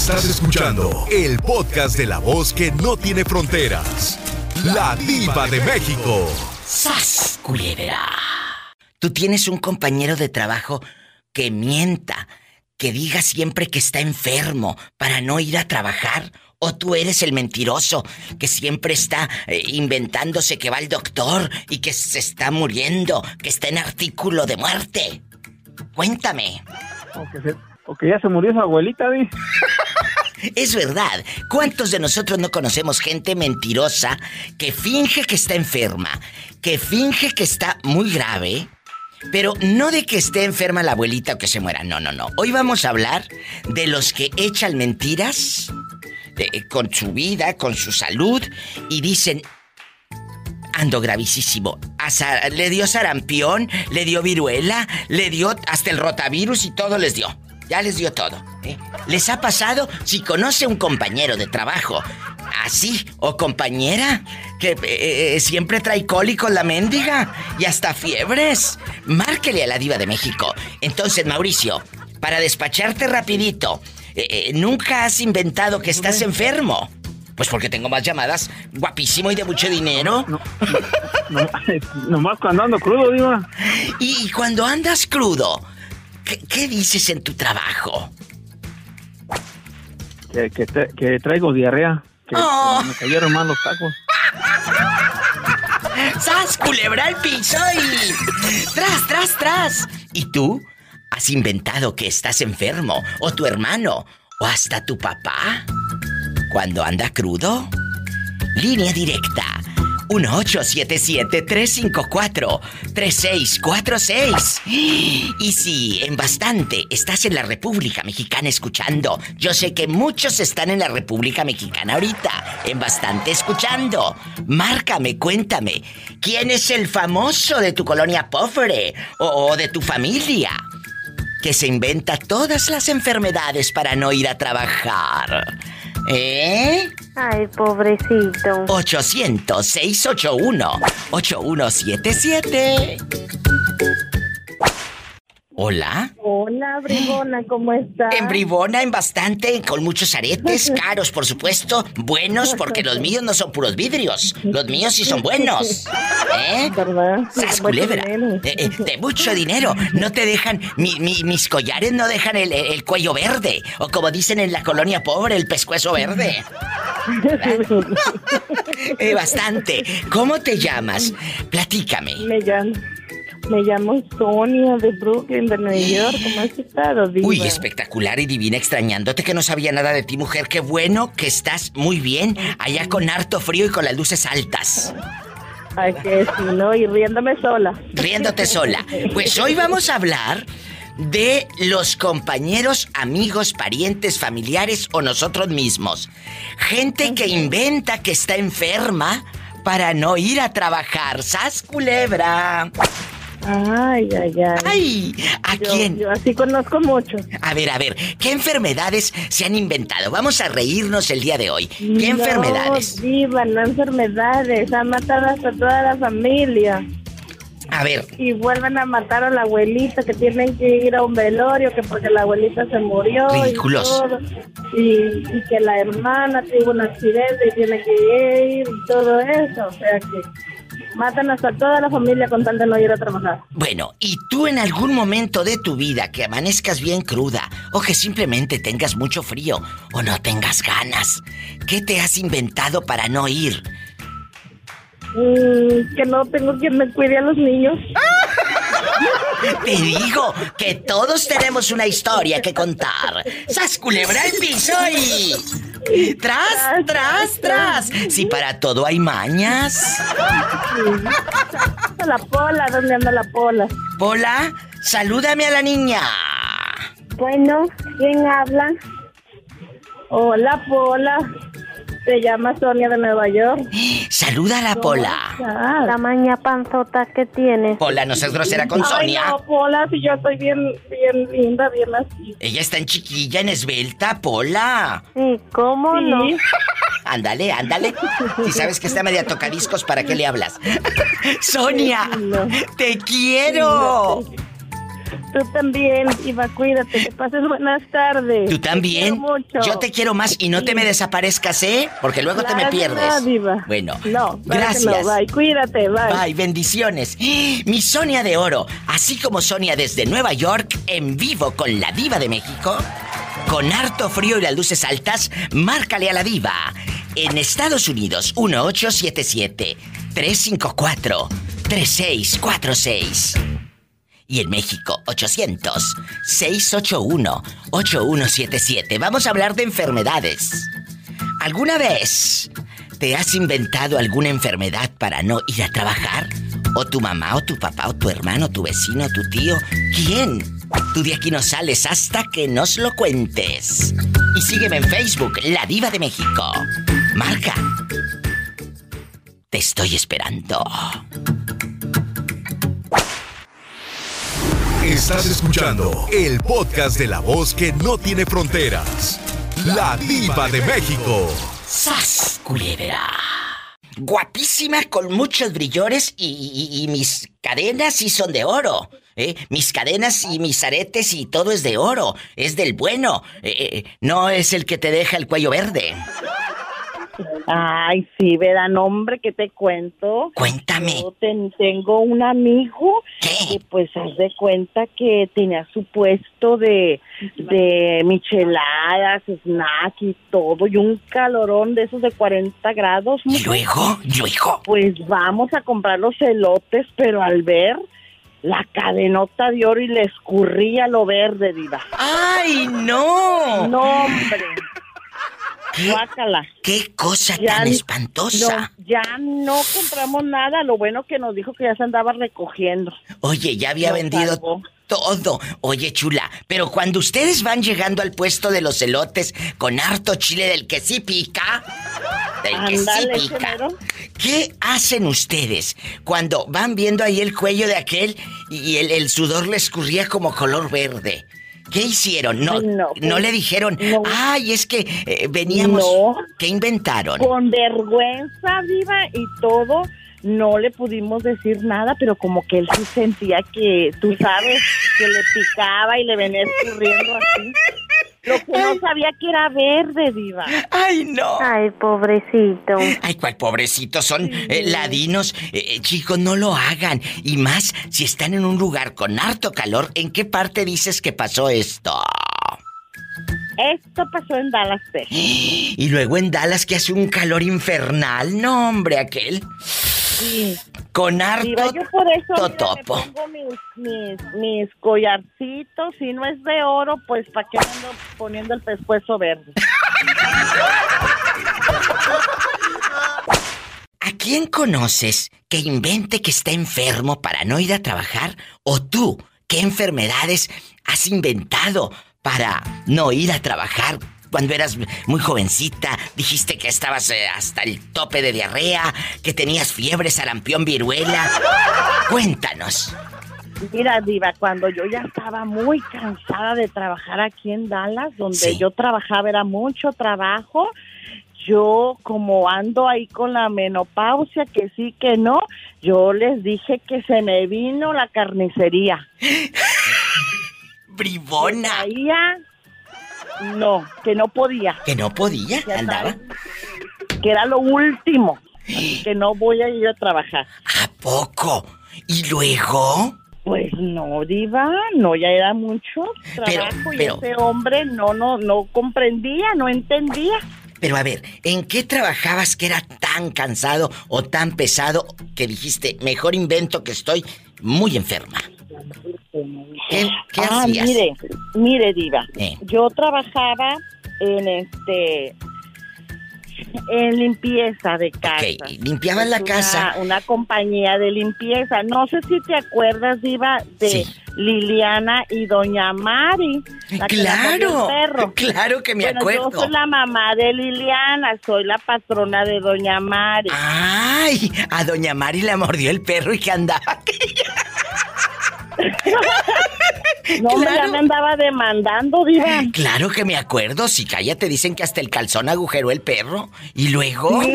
Estás escuchando el podcast de la voz que no tiene fronteras. La diva de México. ¡Sas, culebra! Tú tienes un compañero de trabajo que mienta, que diga siempre que está enfermo para no ir a trabajar. ¿O tú eres el mentiroso que siempre está eh, inventándose que va al doctor y que se está muriendo, que está en artículo de muerte? Cuéntame. O que, ya se murió su abuelita, ¿ves? Es verdad. ¿Cuántos de nosotros no conocemos gente mentirosa que finge que está enferma, que finge que está muy grave? Pero no de que esté enferma la abuelita o que se muera, no, no, no. Hoy vamos a hablar de los que echan mentiras eh, con su vida, con su salud y dicen, ando gravísimo. le dio sarampión, le dio viruela, le dio hasta el rotavirus y todo les dio. Ya les dio todo. ¿eh? ¿Les ha pasado si conoce un compañero de trabajo así o compañera que eh, eh, siempre trae cólicos la mendiga y hasta fiebres? Márquele a la diva de México. Entonces, Mauricio, para despacharte rapidito, ¿nunca has inventado que estás enfermo? Pues porque tengo más llamadas, guapísimo y de mucho dinero. No, no, nomás cuando ando crudo, diva. Y cuando andas crudo, ¿Qué, dices en tu trabajo? Que, traigo diarrea. Que, oh. me cayeron mal los tacos. ¡Sas, culebra al piso y... ¡Tras, tras, tras! ¿Y tú? ¿Has inventado que estás enfermo? ¿O tu hermano? ¿O hasta tu papá? ¿Cuando anda crudo? Línea directa 1877-354-3646. Y si en bastante estás en la República Mexicana escuchando, yo sé que muchos están en la República Mexicana ahorita, en bastante escuchando. Márcame, cuéntame, ¿quién es el famoso de tu colonia pobre o, o de tu familia? Que se inventa todas las enfermedades para no ir a trabajar. ¿Eh? Ay, pobrecito. 800-681-8177. Hola. Hola, Bribona, ¿cómo estás? En Bribona, en bastante, con muchos aretes, caros, por supuesto, buenos, porque los míos no son puros vidrios. Los míos sí son buenos. ¿Eh? ¿Verdad? Sas culebra. Eh, eh, de, mucho dinero. No te dejan, mis collares no dejan el, cuello verde. O como dicen en la colonia pobre, el pescuezo verde. eh, bastante. ¿Cómo te llamas? Platícame. Me llamo. Me llamo Sonia de Brooklyn, de Nueva York. ¿Cómo has estado, Diva? Uy, espectacular y divina, extrañándote que no sabía nada de ti, mujer. Qué bueno que estás muy bien, allá con harto frío y con las luces altas. Ay, que sí, ¿no? Y riéndome sola. Riéndote sola. Pues hoy vamos a hablar de los compañeros, amigos, parientes, familiares o nosotros mismos. Gente que inventa que está enferma para no ir a trabajar. ¡Sas culebra! Ay, ay, ay. Ay, ¿a quién? Yo así conozco mucho. A ver, a ver, ¿qué enfermedades se han inventado? Vamos a reírnos el día de hoy. ¿Qué enfermedades? Viva, no enfermedades. Han matado hasta toda la familia. A ver. Y vuelven a matar a la abuelita, que tienen que ir a un velorio, que porque la abuelita se murió. Ridículos. Y, y, y que la hermana tuvo un accidente y tiene que ir y todo eso. O sea que Matan hasta toda la familia con tal de no ir a trabajar. Bueno, ¿y tú en algún momento de tu vida que amanezcas bien cruda o que simplemente tengas mucho frío o no tengas ganas, qué te has inventado para no ir? Mm, que no tengo quien me cuide a los niños. Te digo que todos tenemos una historia que contar. ¡Sas culebra el piso y... ¡Tras, tras, tras! Si para todo hay mañas. La pola, ¿dónde anda la pola? Pola, salúdame a la niña. Bueno, ¿quién habla? Hola, Pola. Se llama Sonia de Nueva York. Saluda a la Pola. La maña panzota que tiene. Pola, no seas grosera con Sonia. no, Pola, si yo estoy bien, bien linda, bien así. Ella está en chiquilla, en esbelta, Pola. Sí, ¿cómo no? ándale, ándale. Si sabes que está media tocadiscos, ¿para qué le hablas? Sonia, te quiero. Tú también, Diva, cuídate, que pases buenas tardes. Tú también. Te mucho. Yo te quiero más y no te me desaparezcas, ¿eh? Porque luego te me pierdes. no, Diva. Bueno, No, gracias. no, bye, cuídate, bye. Bye, bendiciones. Mi Sonia de Oro, así como Sonia desde Nueva York, en vivo con la Diva de México. Con harto frío y las luces altas, márcale a la Diva. En Estados Unidos, 1877-354-3646. Y en México, 800-681-8177. Vamos a hablar de enfermedades. ¿Alguna vez te has inventado alguna enfermedad para no ir a trabajar? ¿O tu mamá, o tu papá, o tu hermano, tu vecino, tu tío? ¿Quién? Tú de aquí no sales hasta que nos lo cuentes. Y sígueme en Facebook, La Diva de México. Marca. Te estoy esperando. Estás escuchando el podcast de la voz que no tiene fronteras. La diva de México. ¡Sas, culebra! Guapísima, con muchos brillores y mis cadenas sí son de oro. ¿eh? Mis cadenas y mis aretes y todo es de oro. Es del bueno. eh, eh, no es el que te deja el cuello verde. Ay, sí, verán, hombre, ¿qué te cuento? Cuéntame. Yo ten- tengo un amigo ¿Qué? que pues haz de cuenta que tenía su puesto de, de micheladas, snack y todo, y un calorón de esos de 40 grados. ¿Y luego? ¿Y luego? Pues vamos a comprar los elotes, pero al ver la cadenota de oro y le escurría lo verde, diva. ¡Ay, no! No, hombre. ¿Qué, Guácala. qué cosa Ya tan espantosa! No, ya no compramos nada. Lo bueno que nos dijo que ya se andaba recogiendo. Oye, ya había vendido salvó. todo. Oye, chula, pero cuando ustedes van llegando al puesto de los elotes con harto chile del que sí pica, del que Ándale, sí pica. ¿qué hacen ustedes cuando van viendo ahí el cuello de aquel y el, el sudor le escurría como color verde? ¿Qué hicieron? No, Ay, no, no, pues, le dijeron, no. ay, es que eh, veníamos. No. ¿Qué inventaron? Con vergüenza, viva y todo. No le pudimos decir nada, pero como que él sí sentía que, tú sabes, que le picaba y le venía escurriendo así. Lo que no sabía que era verde, diva. Ay, no. Ay, pobrecito. Ay, cuál pobrecito, son eh, ladinos. Eh, eh, chicos, no lo hagan. Y más si están en un lugar con harto calor, ¿en qué parte dices que pasó esto? Esto pasó en Dallas, Texas. Y luego en Dallas que hace un calor infernal. No, hombre, aquel. Sí. Con harto yo por eso mira, me pongo mis, mis, mis collarcitos. Si no es de oro, pues ¿para qué ando poniendo el pescuezo verde? ¿A quién conoces que invente que está enfermo para no ir a trabajar? ¿O tú, qué enfermedades has inventado para no ir a trabajar? Cuando eras muy jovencita, dijiste que estabas eh, hasta el tope de diarrea, que tenías fiebre, sarampión, viruela. Cuéntanos. Mira, Diva, cuando yo ya estaba muy cansada de trabajar aquí en Dallas, donde Sí. yo trabajaba era mucho trabajo, yo como ando ahí con la menopausia, que sí, que no, yo les dije que se me vino la carnicería. Bribona. Traía, no, que no podía. Que no podía, Ya andaba. sabes, que era lo último, que no voy a ir a trabajar. ¿A poco? ¿Y luego? Pues no, diva, no, ya era mucho Pero- trabajo pero- y ese hombre no, no, no comprendía, no entendía. Pero a ver, ¿en qué trabajabas que era tan cansado o tan pesado que dijiste, mejor invento que estoy muy enferma? ¿Qué, qué ah, hacías? mire, mire, diva, Eh. yo trabajaba en este, en limpieza de casa. Ok, limpiabas la casa. Una, compañía de limpieza. No sé si te acuerdas, Diva, de Sí. Liliana y Doña Mari. la que la Claro, el perro. claro que me bueno, acuerdo. Yo soy la mamá de Liliana, soy la patrona de Doña Mari. Ay, a doña Mari le mordió el perro y que andaba. no, hombre, ya claro. me andaba demandando, Diva. Claro que me acuerdo. Si cállate, dicen que hasta el calzón agujeró el perro. Y luego.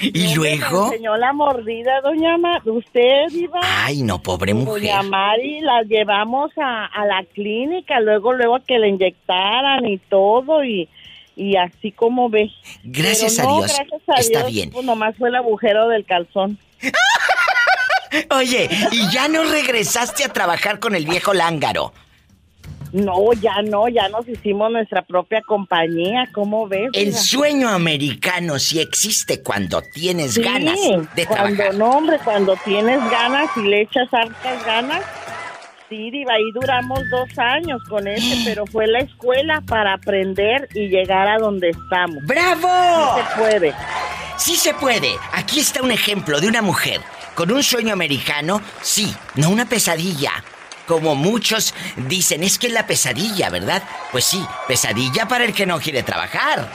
¿Y luego? Me enseñó la mordida, doña Ma Usted iba. Ay, no, pobre mujer. Doña Mari, la llevamos a, a la clínica, luego, luego a que le inyectaran y todo, y, y así como ve. Gracias Pero a no, Dios. Gracias a Está Dios, bien. Pues nomás fue el agujero del calzón. Oye, ¿y ya no regresaste a trabajar con el viejo lángaro? No, ya no, ya nos hicimos nuestra propia compañía, ¿cómo ves? El sueño americano sí existe cuando tienes Sí, ganas de cuando trabajar. no, hombre, cuando tienes ganas y le echas hartas ganas. Sí, Diva, ahí duramos dos años con ese, pero fue la escuela para aprender y llegar a donde estamos. ¡Bravo! Se puede. Sí se puede. Aquí está un ejemplo de una mujer con un sueño americano, sí, no una pesadilla. Como muchos dicen, es que es la pesadilla, ¿verdad? Pues sí, pesadilla para el que no quiere trabajar.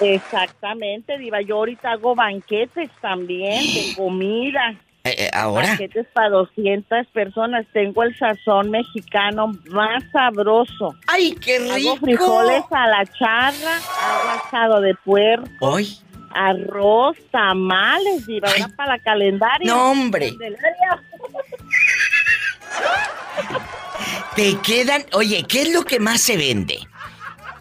Exactamente, Diva. Yo ahorita hago banquetes también de comida. Eh, eh, ¿Ahora? Banquetes para 200 personas. Tengo el sazón mexicano más sabroso. ¡Ay, qué rico! Hago frijoles a la charra, hago asado de puerco, Hoy, arroz, tamales, Diva. Ahora para la calendaria. no hombre, te quedan... Oye, ¿qué es lo que más se vende?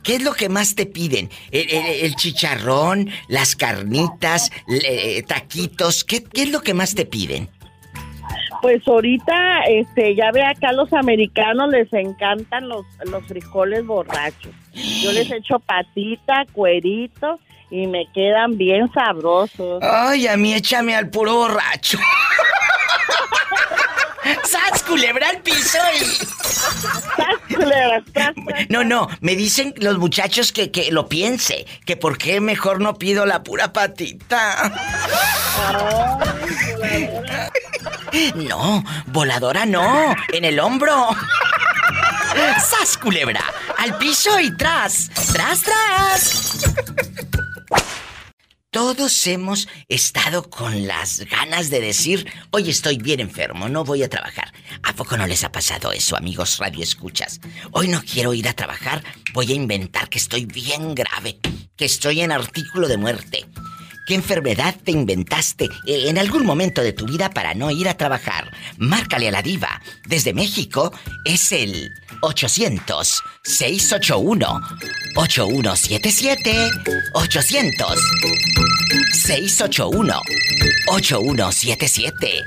¿Qué es lo que más te piden? ¿El, el- el chicharrón, las carnitas, le- taquitos? ¿Qué, ¿Qué es lo que más te piden? Pues ahorita, este, ya ve acá los americanos les encantan los, los frijoles borrachos. Yo les echo patita, cuerito y me quedan bien sabrosos. Ay, a mí échame al puro borracho. ¡Sas, culebra al piso y... ¡Sas, culebra, sas, sas! No, no, me dicen los muchachos que, que lo piense, que por qué mejor no pido la pura patita. No, voladora no, en el hombro. ¡Sas, culebra! ¡Al piso y tras! ¡Tras, tras! Todos hemos estado con las ganas de decir, hoy estoy bien enfermo, no voy a trabajar. ¿A poco no les ha pasado eso, amigos Radio Escuchas? Hoy no quiero ir a trabajar, voy a inventar que estoy bien grave, que estoy en artículo de muerte. ¿Qué enfermedad te inventaste en algún momento de tu vida para no ir a trabajar? Márcale a la diva. Desde México es el 800-681-8177. 800-681-8177.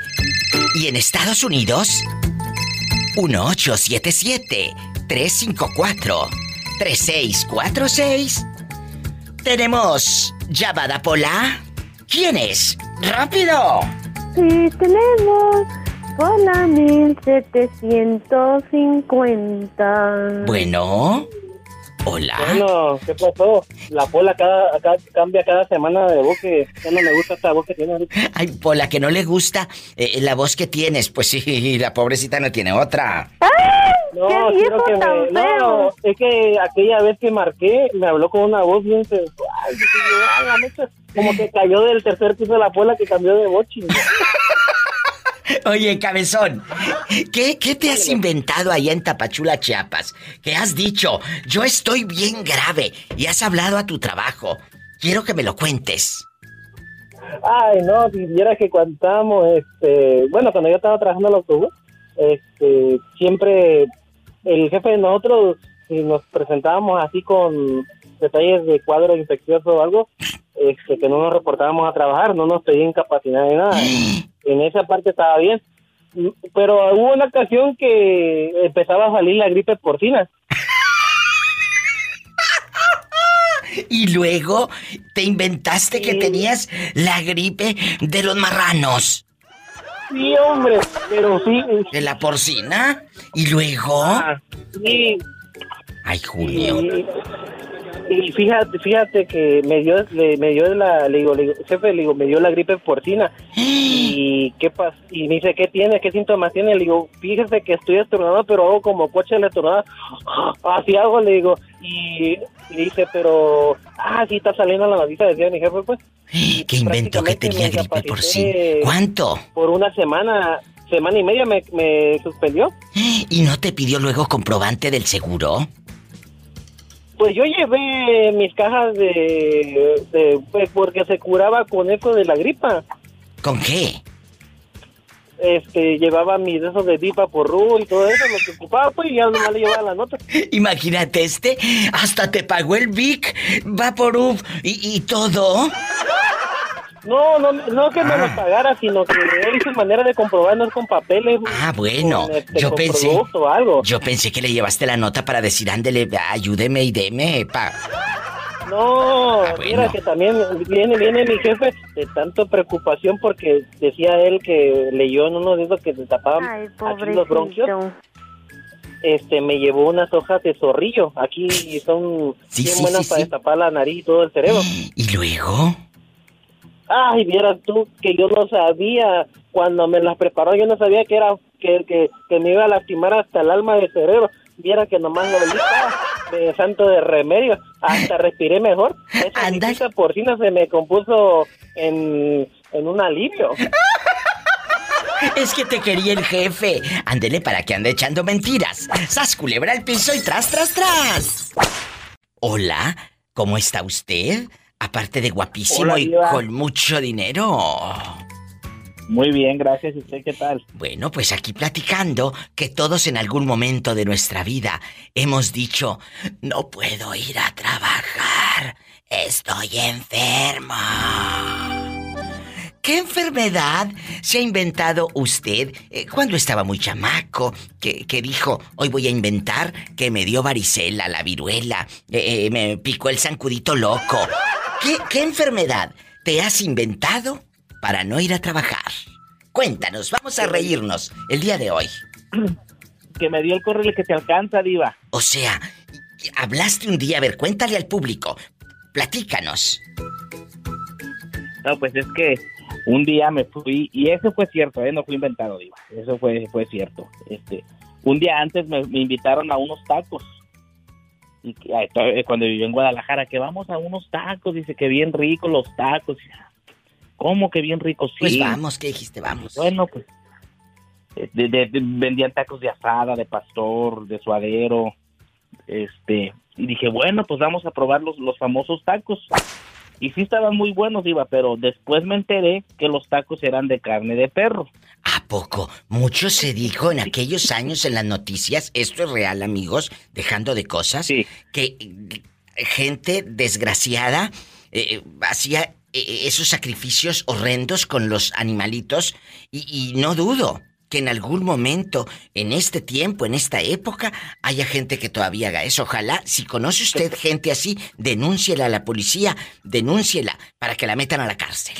Y en Estados Unidos, 1877-354-3646. Tenemos llamada Pola. ¿Quién es? ¡Rápido! Sí, tenemos por la 1750. Bueno. Hola. Bueno, ¿qué pasó? La pola cada, cada- cambia cada semana de voz que ya no me gusta esta voz que tiene ahorita. Ay, Pola, que no le gusta eh, la voz que tienes. Pues sí, la pobrecita no tiene otra. No, ¡Qué viejo que me... No, es que aquella vez que marqué me habló con una voz bien sensual. Como que cayó del tercer piso de la pola que cambió de voz. chingada. Oye, cabezón, ¿qué, qué te has inventado allá en Tapachula, Chiapas? ¿Qué has dicho? Yo estoy bien grave y has hablado a tu trabajo. Quiero que me lo cuentes. Ay, no, si viera que cuando estábamos, este, bueno, cuando yo estaba trabajando en el autobús, este, siempre el jefe de nosotros, si nos presentábamos así con detalles de cuadro infeccioso o algo, este, que no nos reportábamos a trabajar, no nos pedían capacidad de nada. En esa parte estaba bien. Pero hubo una ocasión que empezaba a salir la gripe porcina. Y luego te inventaste que tenías la gripe de los marranos, Sí, hombre, pero sí. de la porcina. Y luego... ah, sí, Ay, Julio. Y fíjate, fíjate que me dio, le, me dio la, le digo, le digo, jefe, le digo, me dio la gripe porcina. Y qué pasa, y me dice, ¿qué tiene? ¿Qué síntomas tiene? Le digo, fíjese que estoy estornudando, pero hago como coche de estornudada. Así hago, le digo. Y le dice, pero, ah, sí está saliendo la noticia, decía mi jefe, pues. ¿Qué inventó que tenía gripe porcina? ¿Cuánto? Por una semana, semana y media me, me suspendió. ¿Y no te pidió luego comprobante del seguro? Pues yo llevé mis cajas de, de pues, porque se curaba con eso de la gripa. ¿Con qué? Este, llevaba mis de esos de Dipa por y todo eso, lo que ocupaba, pues, y ya nomás le llevaba la nota. Imagínate este, hasta te pagó el Vic, Vaporub y, y todo. No, no, no que me Ah. lo pagara, sino que él hizo manera de comprobar, no es con papeles. Ah, bueno, con, este, yo con pensé, producto o algo. yo pensé que le llevaste la nota para decir, ándele, ayúdeme y deme, pa. No, Ah, mira que también viene, viene mi jefe de tanto preocupación porque decía él que leyó en uno de esos que se tapaban Ay, aquí los bronquios. Este, me llevó unas hojas de zorrillo. Aquí son Sí, bien sí, buenas sí, para sí. destapar la nariz y todo el cerebro. Y luego, Ay, vieras tú que yo no sabía cuando me las preparó, yo no sabía que era que, que, que me iba a lastimar hasta el alma del cerebro. Viera que nomás lo ah, de santo de remedio, hasta respiré mejor. Esa visita porcina se me compuso en, en un alivio. es que te quería el jefe. Ándele para que ande echando mentiras. Sas culebra al piso y tras, tras, tras. Hola, ¿cómo está usted? Aparte de guapísimo Hola, y Diva. con mucho dinero. Muy bien, gracias. ¿Y usted qué tal? Bueno, pues aquí platicando que todos en algún momento de nuestra vida hemos dicho, no puedo ir a trabajar, estoy enfermo. ¿Qué enfermedad se ha inventado usted eh, cuando estaba muy chamaco? Que, que dijo, hoy voy a inventar que me dio varicela, la viruela, eh, eh, me picó el zancudito loco. ¿Qué, ¿Qué enfermedad te has inventado para no ir a trabajar? Cuéntanos, vamos a reírnos el día de hoy. Que me dio el correo que te alcanza, Diva. O sea, hablaste un día, a ver, cuéntale al público, platícanos. No, pues es que un día me fui, y eso fue cierto, ¿eh? no fue inventado, Diva. Eso fue, fue cierto. Este, un día antes me, me invitaron a unos tacos. Y to- eh, cuando viví en Guadalajara, que vamos a unos tacos, dice que bien ricos los tacos. ¿Cómo que bien ricos? Sí. Pues vamos, ¿qué dijiste? Vamos. Bueno, pues eh, de- de- de- vendían tacos de asada, de pastor, de suadero, este, y dije, bueno, pues vamos a probar los, los famosos tacos. Y sí estaban muy buenos, Iba, pero después me enteré que los tacos eran de carne de perro. ¿A poco? Mucho se dijo en aquellos años en las noticias, esto es real amigos, dejando de cosas, Sí. que eh, gente desgraciada eh, hacía eh, esos sacrificios horrendos con los animalitos y, y no dudo que en algún momento, en este tiempo, en esta época, haya gente que todavía haga eso. Ojalá, si conoce usted gente así, denúnciela a la policía, denúnciela para que la metan a la cárcel.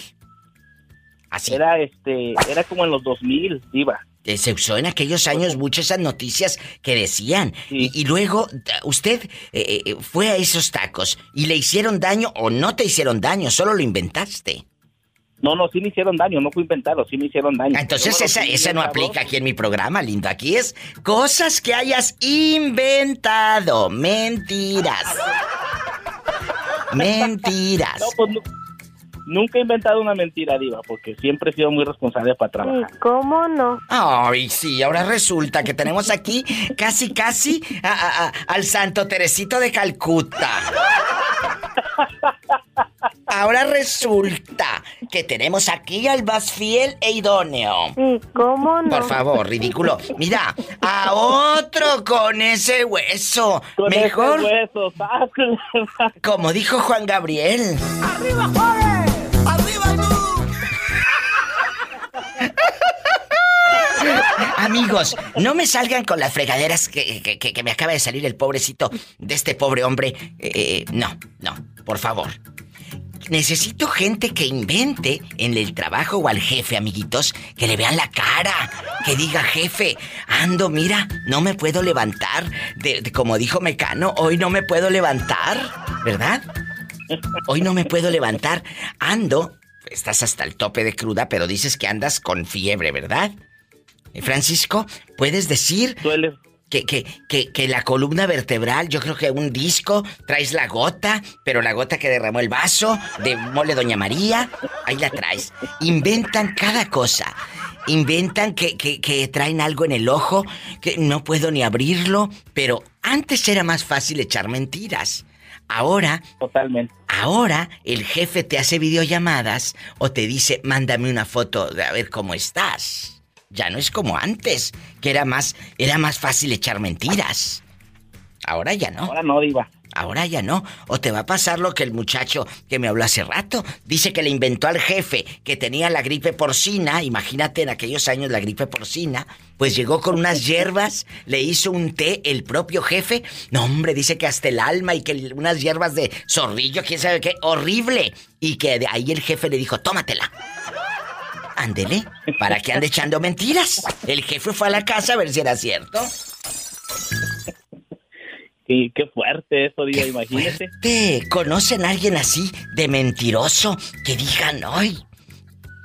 Así. Era este, era como en los 2000, Iba. Eh, Se usó en aquellos años muchas esas noticias que decían. Sí. Y, y luego, usted eh, eh, fue a esos tacos y le hicieron daño o no te hicieron daño, solo lo inventaste. No, no, sí me hicieron daño, no fue inventado, sí me hicieron daño. Entonces esa, esa no aplica aquí en mi programa, lindo. Aquí es cosas que hayas inventado. Mentiras. Mentiras. No, pues nu- nunca he inventado una mentira, Diva, porque siempre he sido muy responsable para trabajar. ¿Y cómo no? Ay, sí, ahora resulta que tenemos aquí casi, casi a- a- a- al Santo Teresito de Calcuta. Ahora resulta que tenemos aquí al más fiel e idóneo. ¿Y cómo no? Por favor, ridículo. Mira, a otro con ese hueso. Con Mejor, ese hueso, sácale. como dijo Juan Gabriel. Amigos, no me salgan con las fregaderas que, que- que- que me acaba de salir el pobrecito de este pobre hombre. Eh, eh, no, no, por favor. Necesito gente que invente en el trabajo o al jefe, amiguitos, que le vean la cara, que diga, jefe, ando, mira, no me puedo levantar. De, como dijo Mecano, hoy no me puedo levantar, ¿verdad? Hoy no me puedo levantar. Ando, estás hasta el tope de cruda, pero dices que andas con fiebre, ¿verdad? Eh, Francisco, ¿puedes decir Duele. Que, que, que, que la columna vertebral, yo creo que un disco, traes la gota, pero la gota que derramó el vaso de mole Doña María, ahí la traes. Inventan cada cosa. Inventan que, que, que traen algo en el ojo, que no puedo ni abrirlo, pero antes era más fácil echar mentiras. Ahora, Totalmente. ahora el jefe te hace videollamadas o te dice, mándame una foto de a ver cómo estás. Ya no es como antes, que era más, era más fácil echar mentiras. Ahora ya no. Ahora no, Diva. Ahora ya no. O te va a pasar lo que el muchacho que me habló hace rato. Dice que le inventó al jefe que tenía la gripe porcina. Imagínate en aquellos años la gripe porcina. Pues llegó con unas hierbas, le hizo un té el propio jefe. No, hombre, dice que hasta el alma y que unas hierbas de zorrillo, quién sabe qué. Horrible. Y que de ahí el jefe le dijo, tómatela. Ándele, para que ande echando mentiras. El jefe fue a la casa a ver si era cierto. Sí, qué fuerte eso, Diva, ¡Qué imagínese. fuerte! ¿Conocen a alguien así de mentiroso que digan, hoy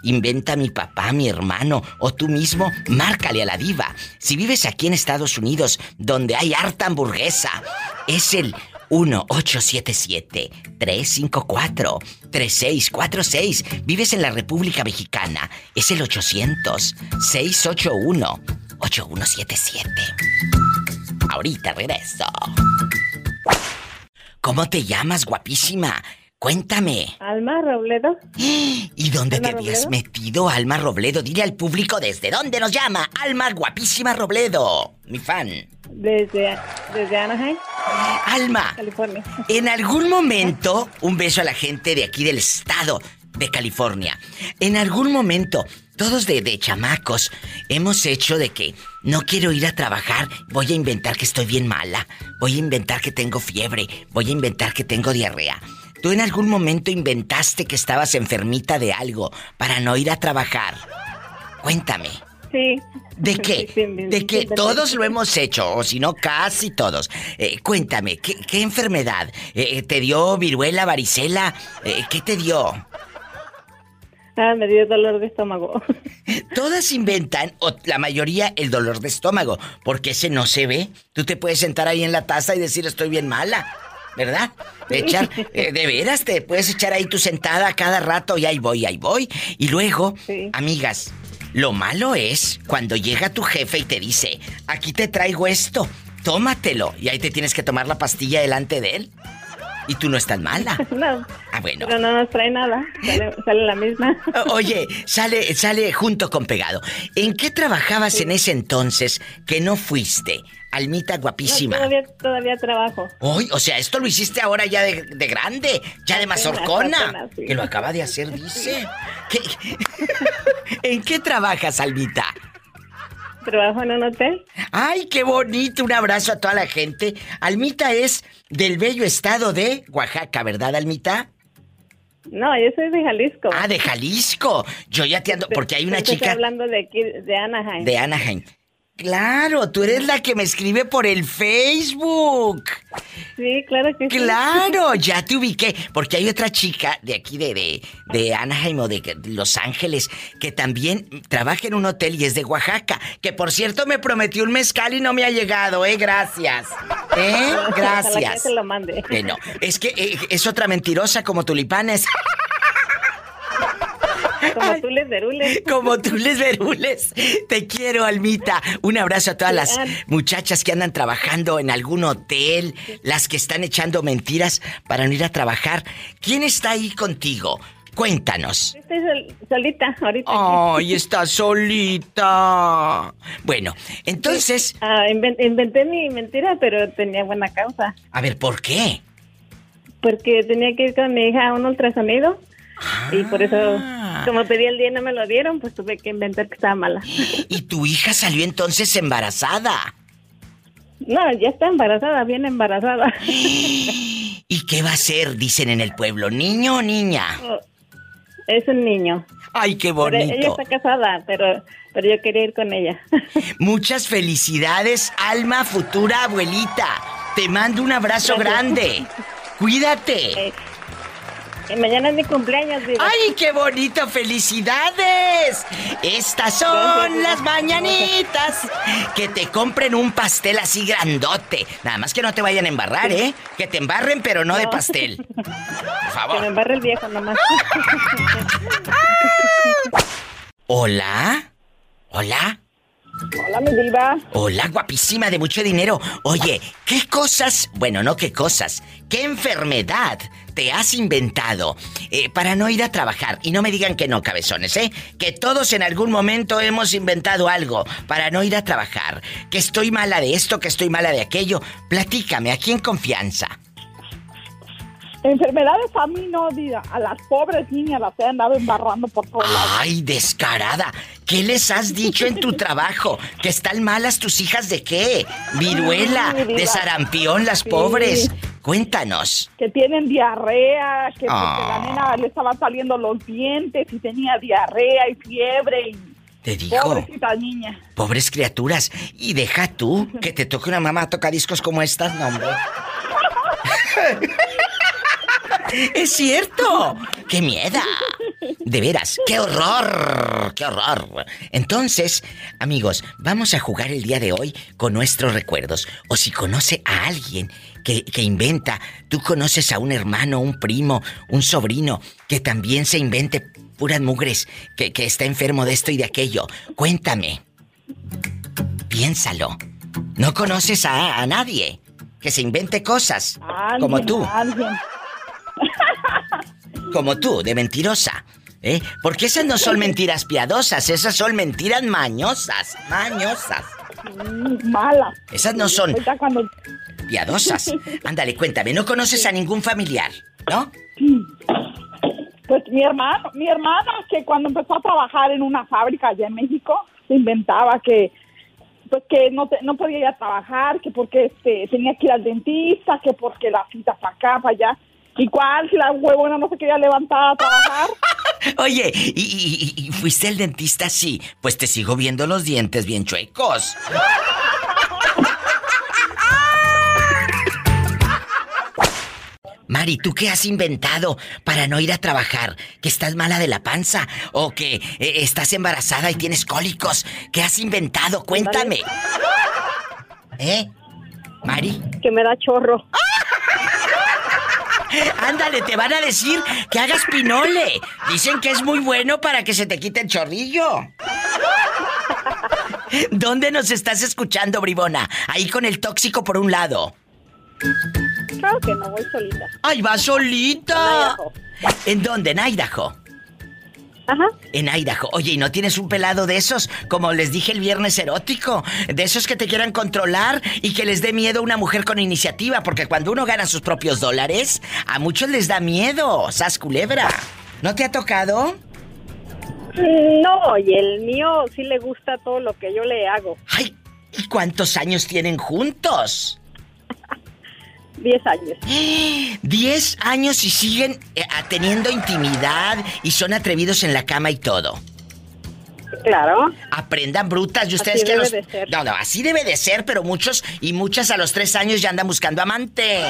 inventa mi papá, mi hermano o tú mismo? Márcale a la diva. Si vives aquí en Estados Unidos, donde hay harta hamburguesa, es el 1877-354-3646. Vives en la República Mexicana, es el 800-681-8177. Ahorita regreso. ¿Cómo te llamas, guapísima? Cuéntame. Alma Robledo, ¿Y dónde te habías Robledo. metido, Alma Robledo? Dile al público desde dónde nos llama. Alma, guapísima Robledo. Mi fan. desde, desde Anaheim, Alma, California. en algún momento, un beso a la gente de aquí del estado de California. En algún momento, todos de, de chamacos, hemos hecho de que no quiero ir a trabajar, voy a inventar que estoy bien mala, voy a inventar que tengo fiebre, voy a inventar que tengo diarrea. ¿Tú en algún momento inventaste que estabas enfermita de algo para no ir a trabajar? Cuéntame. Sí. ¿De qué? sí, De que todos lo hemos hecho, o si no, casi todos. Eh, cuéntame, ¿qué, qué enfermedad? Eh, ¿Te dio viruela, varicela? Eh, ¿Qué te dio? Ah, me dio dolor de estómago. Todas inventan, o la mayoría, el dolor de estómago, porque ese no se ve. Tú te puedes sentar ahí en la taza y decir estoy bien mala, ¿verdad? Echar, eh, de veras, te puedes echar ahí tu sentada a cada rato y ahí voy, ahí voy. Y luego, Sí. amigas, lo malo es cuando llega tu jefe y te dice, aquí te traigo esto, tómatelo. Y ahí te tienes que tomar la pastilla delante de él. Y tú no estás mala. no, Ah, bueno. pero no nos trae nada. Sale, sale la misma. Oye, sale, sale junto con pegado. ¿En qué trabajabas en ese entonces que no fuiste? Almita No, guapísima. todavía, todavía trabajo. Hoy, o sea, esto lo hiciste ahora ya de, de grande, ya de mazorcona. sí. Que lo acaba de hacer, dice. ¿Qué- ¿En qué trabajas, Almita? Trabajo en un hotel. Ay, qué bonito. Un abrazo a toda la gente. Almita es del bello estado de Oaxaca, ¿verdad, Almita? No, yo soy de Jalisco. Ah, de Jalisco. Yo ya te ando, porque hay una Estoy chica hablando de aquí, de Anaheim. de Anaheim. Claro, tú eres la que me escribe por el Facebook. Sí, claro que sí. Claro, ya te ubiqué. Porque hay otra chica de aquí de, de, de Anaheim o de Los Ángeles que también trabaja en un hotel y es de Oaxaca. Que por cierto me prometió un mezcal y no me ha llegado, ¿eh? Gracias. ¿Eh? Ojalá que Gracias. se lo mande. Bueno, es que eh, es otra mentirosa como tulipanes. Como tú les derules. Como tú les verules. Te quiero, Almita. Un abrazo a todas las Ah. muchachas que andan trabajando en algún hotel, las que están echando mentiras para no ir a trabajar. ¿Quién está ahí contigo? Cuéntanos. Estoy sol- solita ahorita. Ay, está solita. Bueno, entonces, Ah, inven- inventé mi mentira, pero tenía buena causa. a ver, ¿por qué? Porque tenía que ir con mi hija a un ultrasonido. Y por eso, Ah. como pedí el día y no me lo dieron, pues tuve que inventar que estaba mala. Y tu hija salió entonces embarazada. No, ya está embarazada, bien embarazada. ¿Y qué va a ser? Dicen en el pueblo, niño o niña. Es un niño. Ay, qué Pero ella bonito. está casada, pero, pero yo quería ir con ella. Muchas felicidades, alma futura abuelita. Te mando un abrazo Gracias. grande. Cuídate. Eh, mañana es mi cumpleaños, diva. ¡Ay, qué bonito! ¡Felicidades! Estas son Gracias, las mañanitas. Que te compren un pastel así grandote. Nada más que no te vayan a embarrar, ¿eh? Que te embarren, pero no, de No. pastel. Por Que me favor. embarre el viejo nomás. ¿Hola? ¿Hola? Hola, mi diva. Hola, guapísima de mucho dinero. Oye, ¿qué cosas, bueno, no qué cosas, qué enfermedad te has inventado eh, para no ir a trabajar? Y no me digan que no, cabezones, ¿eh? Que todos en algún momento hemos inventado algo para no ir a trabajar. Que estoy mala de esto, que estoy mala de aquello. Platícame, aquí en confianza. Enfermedades a mí no, diga. A las pobres niñas las he andado embarrando por todos lados. Ay, descarada. ¿Qué les has dicho en tu trabajo? ¿Que están malas tus hijas de qué? Viruela, de sarampión, las Sí. pobres. Cuéntanos. Que tienen diarrea, que porque Ah. la nena le estaban saliendo los dientes y tenía diarrea y fiebre y... Te digo, Pobrecita niña. pobres criaturas. Y deja tú que te toque una mamá toca discos como estas, no, hombre. ¡Es cierto! ¡Qué miedo! De veras, qué horror, qué horror. Entonces, amigos, vamos a jugar el día de hoy con nuestros recuerdos. O si conoce a alguien que, que inventa, tú conoces a un hermano, un primo, un sobrino, que también se invente puras mugres, que, que está enfermo de esto y de aquello. Cuéntame. Piénsalo. No conoces a, a nadie que se invente cosas Alguien, como tú Alguien. como tú, de mentirosa. ¿Eh? Porque esas no son mentiras piadosas, esas son mentiras mañosas, mañosas. Mm, Mala. Esas no son piadosas. Ándale, cuéntame, no conoces a ningún familiar, ¿no? Pues mi hermano, mi hermana que cuando empezó a trabajar en una fábrica allá en México, se inventaba que pues que no te- no podía ir a trabajar, que porque este tenía que ir al dentista, que porque la cita para acá, para allá. ¿Y cuál? Si la huevona no se quería levantar a trabajar. Oye, ¿y, y- y- y fuiste al dentista? Sí, pues te sigo viendo los dientes bien chuecos. Mari, ¿tú qué has inventado para no ir a trabajar? ¿Que estás mala de la panza? ¿O que eh, estás embarazada y tienes cólicos? ¿Qué has inventado? Cuéntame. ¿Eh? Mari, Que me da chorro. Ándale, te van a decir que hagas pinole. Dicen que es muy bueno para que se te quite el chorrillo. ¿Dónde nos estás escuchando, bribona? Ahí con el tóxico por un lado. Claro que no, voy solita. ¡Ay, va solita! ¿En dónde? En Idaho. Ajá. En Idaho. Oye, ¿y no tienes un pelado de esos? Como les dije el viernes erótico. De esos que te quieran controlar y que les dé miedo una mujer con iniciativa. Porque cuando uno gana sus propios dólares, a muchos les da miedo. ¡Sas culebra! ¿No te ha tocado? No, y el mío sí le gusta todo lo que yo le hago. ¡Ay! ¿Y cuántos años tienen juntos? Diez años. Diez años y siguen eh, teniendo intimidad y son atrevidos en la cama y todo. Claro. Aprendan brutas y ustedes Así que debe los... de ser. No, no, así debe de ser, pero muchos y muchas a los tres años ya andan buscando amante.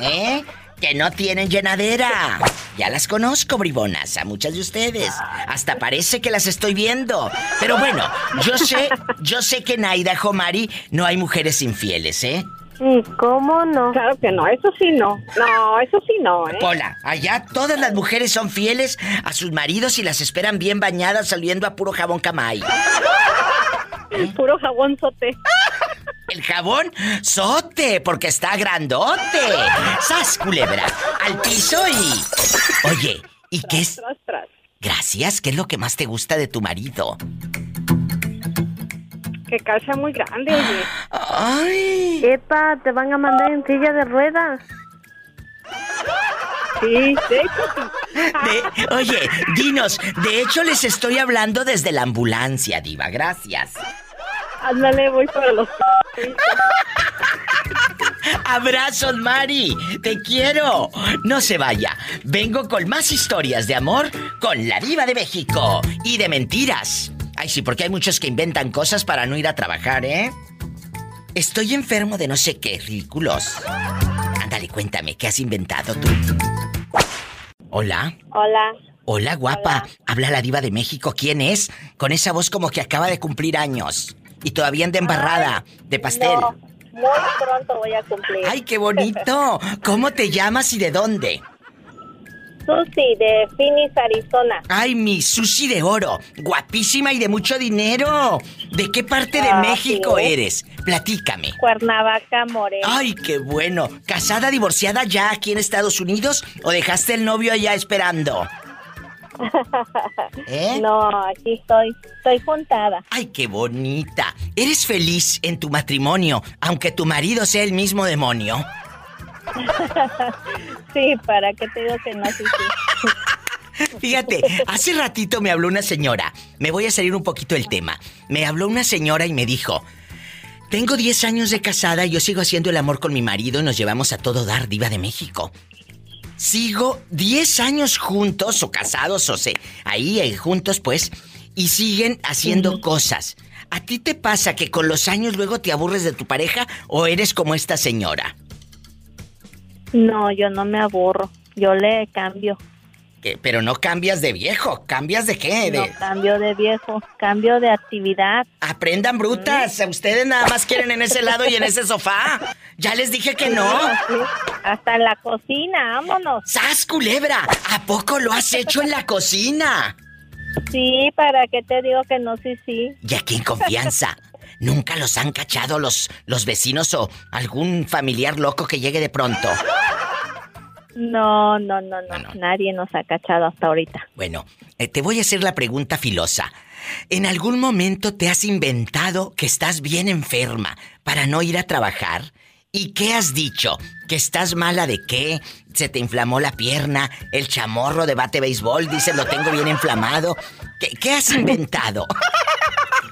¿Eh? Que no tienen llenadera. Ya las conozco, bribonas, a muchas de ustedes. Hasta parece que las estoy viendo. Pero bueno, yo sé, yo sé que en Idaho, Mari, no hay mujeres infieles, ¿eh? ¿Y cómo no? Claro que no, eso sí no. No, eso sí no, ¿eh? Pola, allá todas las mujeres son fieles a sus maridos y las esperan bien bañadas saliendo a puro jabón camay. Puro jabón sote. El jabón sote, porque está grandote. ¡Sas, culebra! Al piso y... Oye, ¿y qué es? Tras, tras. Gracias, ¿qué es lo que más te gusta de tu marido? Que calza muy grande, oye. Ay. Epa, te van a mandar en silla de ruedas. Sí, de hecho sí. De- oye, dinos, de hecho les estoy hablando desde la ambulancia, diva, gracias. Ándale, voy para los... Abrazos, Mari. Te quiero. No se vaya. Vengo con más historias de amor con la diva de México y de mentiras. Ay, sí, porque hay muchos que inventan cosas para no ir a trabajar, ¿eh? Estoy enfermo de no sé qué, ridículos. Ándale, cuéntame, ¿qué has inventado tú? Hola. Hola. Hola, guapa. Habla la diva de México. ¿Quién es? Con esa voz como que acaba de cumplir años. Y todavía anda embarrada de pastel. No, muy pronto voy a cumplir. ¡Ay, qué bonito! ¿Cómo te llamas y de dónde? Susi de Phoenix, Arizona. Ay, mi Susi de oro, guapísima y de mucho dinero. ¿De qué parte de Ah, México sí. eres? Platícame. Cuernavaca, Moreno. Ay, qué bueno. ¿Casada, divorciada ya aquí en Estados Unidos o dejaste el novio allá esperando? ¿Eh? No, aquí estoy. Estoy juntada. Ay, qué bonita. ¿Eres feliz en tu matrimonio, aunque tu marido sea el mismo demonio? Sí, ¿para qué te digo que no? Sí, sí. Fíjate, hace ratito me habló una señora. Me voy a salir un poquito del tema. Me habló una señora y me dijo, tengo 10 años de casada y yo sigo haciendo el amor con mi marido y nos llevamos a todo dar, diva de México. Sigo 10 años juntos o casados o sé, ahí eh, juntos pues, y siguen haciendo cosas. ¿A ti te pasa que con los años luego te aburres de tu pareja o eres como esta señora? No, yo no me aburro. Yo le cambio. Pero no cambias de viejo, ¿cambias de qué? De... No cambio de viejo. Cambio de actividad. Aprendan brutas, ustedes nada más quieren en ese lado y en ese sofá. Ya les dije que no. Sí, Hasta en la cocina, vámonos. ¡Sas, culebra! ¿A poco lo has hecho en la cocina? Sí, ¿para qué te digo que no? Sí, sí. Y aquí en confianza. ¿Nunca los han cachado los, los vecinos o algún familiar loco que llegue de pronto? No, no, no, no. Ah, no. Nadie nos ha cachado hasta ahorita. Bueno, eh, te voy a hacer la pregunta filosa. ¿En algún momento te has inventado que estás bien enferma para no ir a trabajar? ¿Y qué has dicho? ¿Que estás mala de qué? ¿Se te inflamó la pierna? ¿El chamorro de bate béisbol? Dices, lo tengo bien inflamado. ¿Qué, qué has inventado?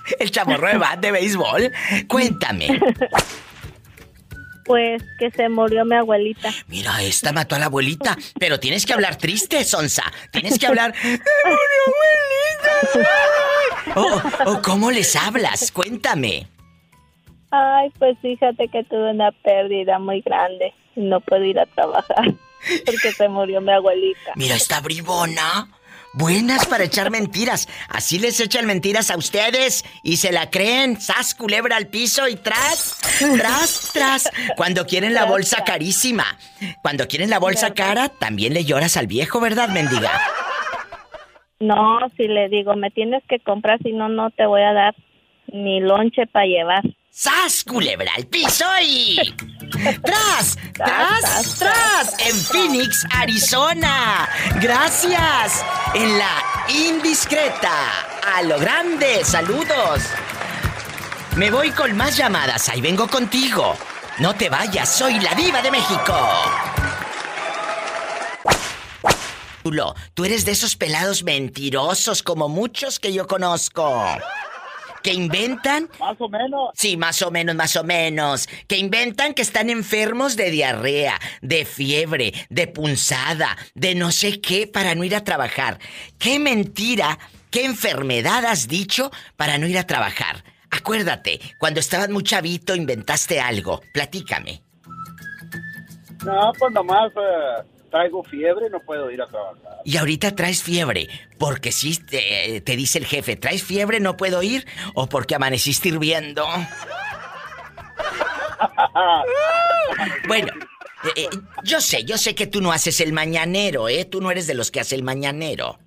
¿El chamorro de bate béisbol? Cuéntame. Pues que se murió mi abuelita. Mira, esta mató a la abuelita. Pero tienes que hablar triste, Sonsa. Tienes que hablar. ¡Se murió abuelita! O, o cómo les hablas, cuéntame. Ay, pues fíjate que tuve una pérdida muy grande no puedo ir a trabajar porque se murió mi abuelita. Mira, esta bribona. Buenas para echar mentiras. Así les echan mentiras a ustedes y se la creen. Sas, culebra al piso y tras, tras, tras. Cuando quieren la bolsa carísima. Cuando quieren la bolsa cara, también le lloras al viejo, ¿verdad, mendiga? No, si le digo, me tienes que comprar, si no, no te voy a dar ni lonche para llevar. ¡Sas, culebra al piso y... ¡Tras! ¡Tras! ¡Tras! En Phoenix, Arizona. Gracias. En la indiscreta. A lo grande. Saludos. Me voy con más llamadas. Ahí vengo contigo. No te vayas. Soy la diva de México. Tú eres de esos pelados mentirosos como muchos que yo conozco. Que inventan Más o menos. Sí, más o menos, más o menos. Que inventan que están enfermos de diarrea, de fiebre, de punzada, de no sé qué para no ir a trabajar. ¿Qué mentira, qué enfermedad has dicho para no ir a trabajar? Acuérdate, cuando estabas muy chavito inventaste algo. Platícame. No, pues nomás eh, traigo fiebre no puedo ir a trabajar. Y ahorita traes fiebre, porque si te, te dice el jefe, ¿traes fiebre, no puedo ir? ¿O porque amaneciste hirviendo? Bueno, eh, eh, yo sé, yo sé que tú no haces el mañanero, ¿eh? Tú no eres de los que hace el mañanero.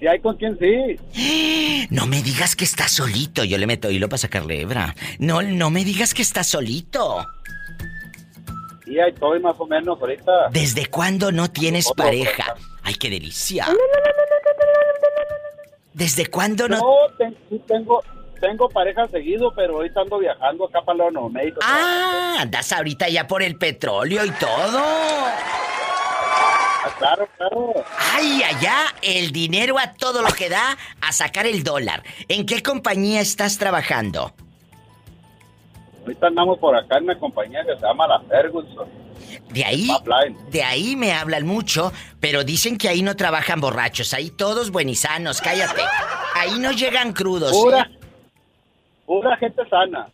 Si hay con quien sí. No me digas que estás solito. Yo le meto hilo para sacarle hebra. No, no me digas que estás solito. Sí, ahí estoy más o menos ahorita. ¿Desde cuándo no tienes pareja? ¡Ay, qué delicia! ¿Desde cuándo no...? No, tengo, tengo pareja seguido, pero ahorita ando viajando acá para Nuevo México. Ah, andas ahorita ya por el petróleo y todo. Ah, claro, claro. Ay, allá el dinero a todo lo que da a sacar el dólar. ¿En qué compañía estás trabajando? Ahorita andamos por acá en una compañía que se llama La Ferguson. De ahí, de ahí me hablan mucho, pero dicen que ahí no trabajan borrachos, ahí todos buenisanos, cállate. Ahí no llegan crudos. Pura, ¿eh? pura gente sana.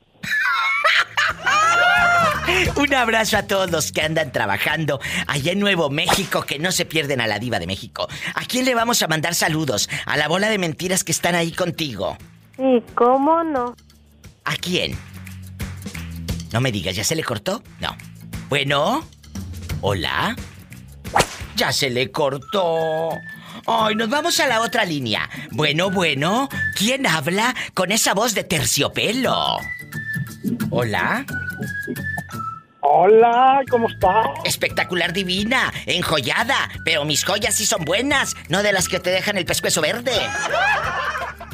Un abrazo a todos los que andan trabajando allá en Nuevo México, que no se pierden a la diva de México. ¿A quién le vamos a mandar saludos? A la bola de mentiras que están ahí contigo. ¿Y cómo no? ¿A quién? No me digas, ¿ya se le cortó? No. Bueno. Hola. Ya se le cortó. Ay, nos vamos a la otra línea. Bueno, bueno, ¿quién habla con esa voz de terciopelo? Hola. Hola, ¿cómo estás? Espectacular divina, enjollada, pero mis joyas sí son buenas, no de las que te dejan el pescuezo verde.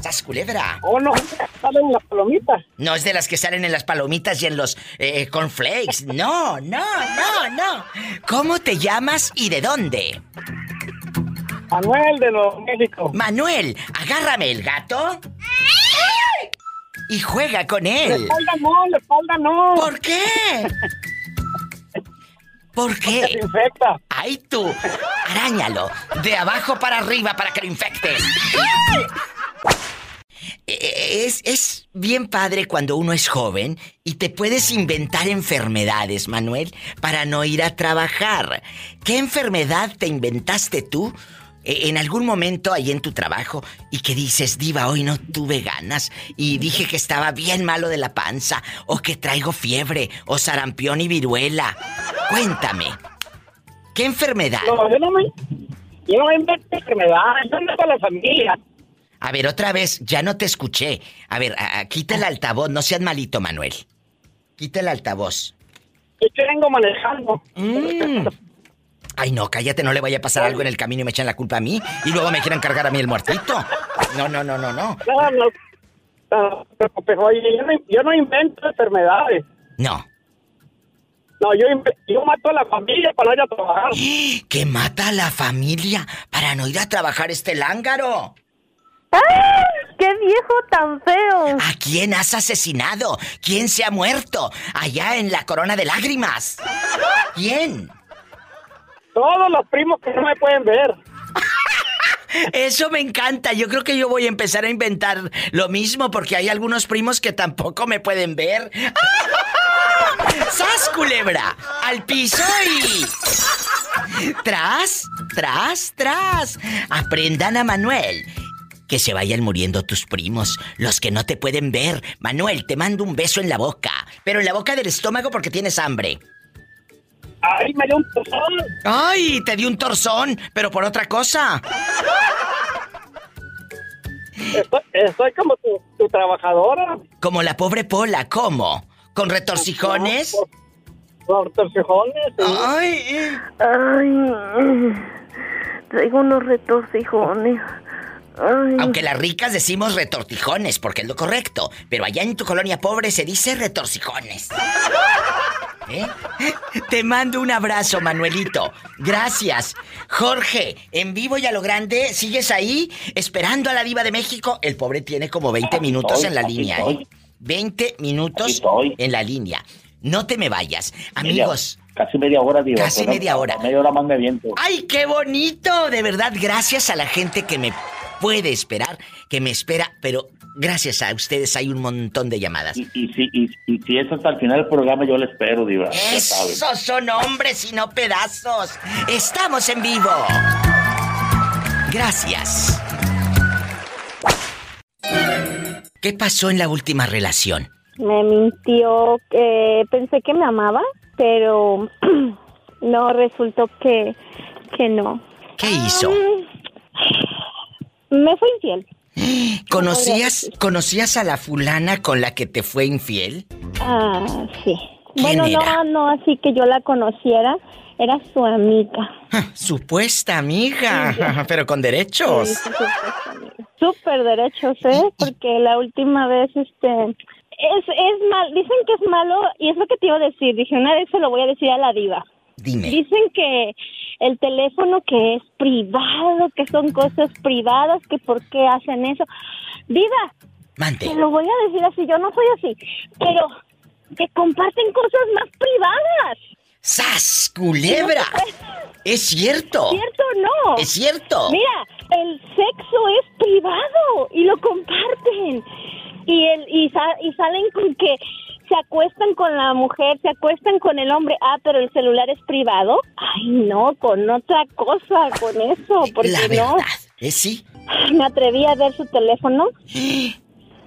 ¡Sas culebra! Oh, no, salen las palomitas. No es de las que salen en las palomitas y en los eh, cornflakes. No, no, no, no. ¿Cómo te llamas y de dónde? Manuel de Nuevo México. Manuel, agárrame el gato. Y juega con él. espalda no, le espalda no. ¿Por qué? ¿Por Se qué? infecta. ¡Ay tú! Arañalo. De abajo para arriba para que lo infectes. Eh, Es, es bien padre cuando uno es joven y te puedes inventar enfermedades, Manuel, para no ir a trabajar. ¿Qué enfermedad te inventaste tú eh, en algún momento ahí en tu trabajo y que dices, Diva, hoy no tuve ganas y dije que estaba bien malo de la panza o que traigo fiebre o sarampión y viruela? Cuéntame. ¿Qué enfermedad? No, yo no me... Yo no me invento enfermedades, yo invento a la familia. A ver, otra vez, ya no te escuché. A ver, a- a- quita el altavoz, no seas malito, Manuel. Quita el altavoz. Yo vengo manejando. Mm. Ay, no, cállate, no le vaya a pasar algo en el camino y me echan la culpa a mí y luego me quieran cargar a mí el muertito. No, no, no, no, no. No, no. No, pero, pero, oye, yo no, yo no invento enfermedades. No. No, yo, yo mato a la familia para no ir a trabajar. Que mata a la familia para no ir a trabajar este lángaro. ¡Ay! ¡Qué viejo tan feo! ¿A quién has asesinado? ¿Quién se ha muerto? Allá en la corona de lágrimas. ¿Quién? Todos los primos que no me pueden ver. Eso me encanta. Yo creo que yo voy a empezar a inventar lo mismo porque hay algunos primos que tampoco me pueden ver. ¡Sas, culebra! ¡Al piso y... ¡Tras! ¡Tras! ¡Tras! Aprendan a Manuel. Que se vayan muriendo tus primos, los que no te pueden ver. Manuel, te mando un beso en la boca. Pero en la boca del estómago porque tienes hambre. Ay, me dio un pozón. ¡Ay! Te di un torzón, pero por otra cosa. Estoy, estoy como tu, tu trabajadora. Como la pobre Pola, ¿cómo? ¿Con retorcijones? Por torcijones. sí. Ay, Ay, traigo unos retorcijones. Ay, aunque las ricas decimos retortijones, porque es lo correcto, pero allá en tu colonia pobre se dice retorcijones. ¿Eh? Te mando un abrazo, Manuelito. Gracias. Jorge, en vivo y a lo grande, ¿sigues ahí esperando a la diva de México? El pobre tiene como 20 minutos en la línea. ¿eh? 20 minutos en la línea. No te me vayas. Media- Amigos, casi media hora, digo. Casi media hora. Media hora más me viento. ¡Ay, qué bonito! De verdad, gracias a la gente que me puede esperar, que me espera, pero gracias a ustedes hay un montón de llamadas. Y, y, si, y, y si es hasta el final del programa, yo le espero, Diva. Esos son hombres y no pedazos. Estamos en vivo. Gracias. ¿Qué pasó en la última relación? Me mintió, que pensé que me amaba, pero no, resultó que, que no. ¿Qué hizo? Me fue infiel. ¿Conocías, ¿Conocías a la fulana con la que te fue infiel? Ah, sí. ¿Quién Bueno, era? no, no así que yo la conociera, era su amiga. Ah, Supuesta amiga, pero con derechos. Sí. Súper derechos, ¿eh? Porque la última vez, este... Es, es mal, dicen que es malo, y es lo que te iba a decir. Dije, una vez se lo voy a decir a la diva. Dime. Dicen que el teléfono que es privado, que son cosas privadas, que por qué hacen eso. Diva, Mande. te lo voy a decir así, yo no soy así, pero que comparten cosas más privadas. ¡Sas, culebra! Es cierto. ¿Cierto o no? Es cierto. Mira, el sexo es privado y lo comparten. Y el y, sa- y salen con que se acuestan con la mujer, se acuestan con el hombre. Ah, pero el celular es privado. Ay, no, con otra cosa, con eso, porque La no. verdad. ¿Eh, sí? Me atreví a ver su teléfono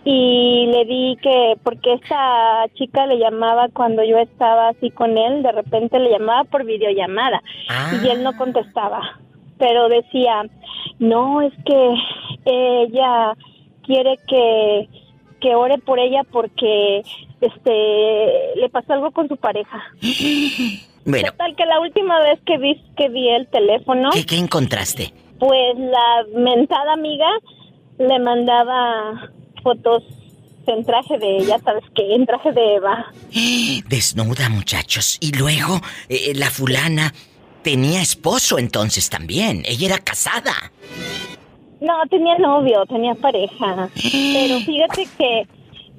y le di que porque esta chica le llamaba cuando yo estaba así con él, de repente le llamaba por videollamada y él no contestaba, pero decía, no, es que ella quiere que, que ore por ella porque este le pasó algo con su pareja. Bueno. Total que la última vez que vi que vi el teléfono, ¿Qué, qué encontraste? pues la mentada amiga le mandaba fotos en traje de ella, ¿sabes qué? En traje de Eva. Desnuda, muchachos. Y luego, eh, la fulana tenía esposo entonces también. Ella era casada. No, tenía novio, tenía pareja. Pero fíjate que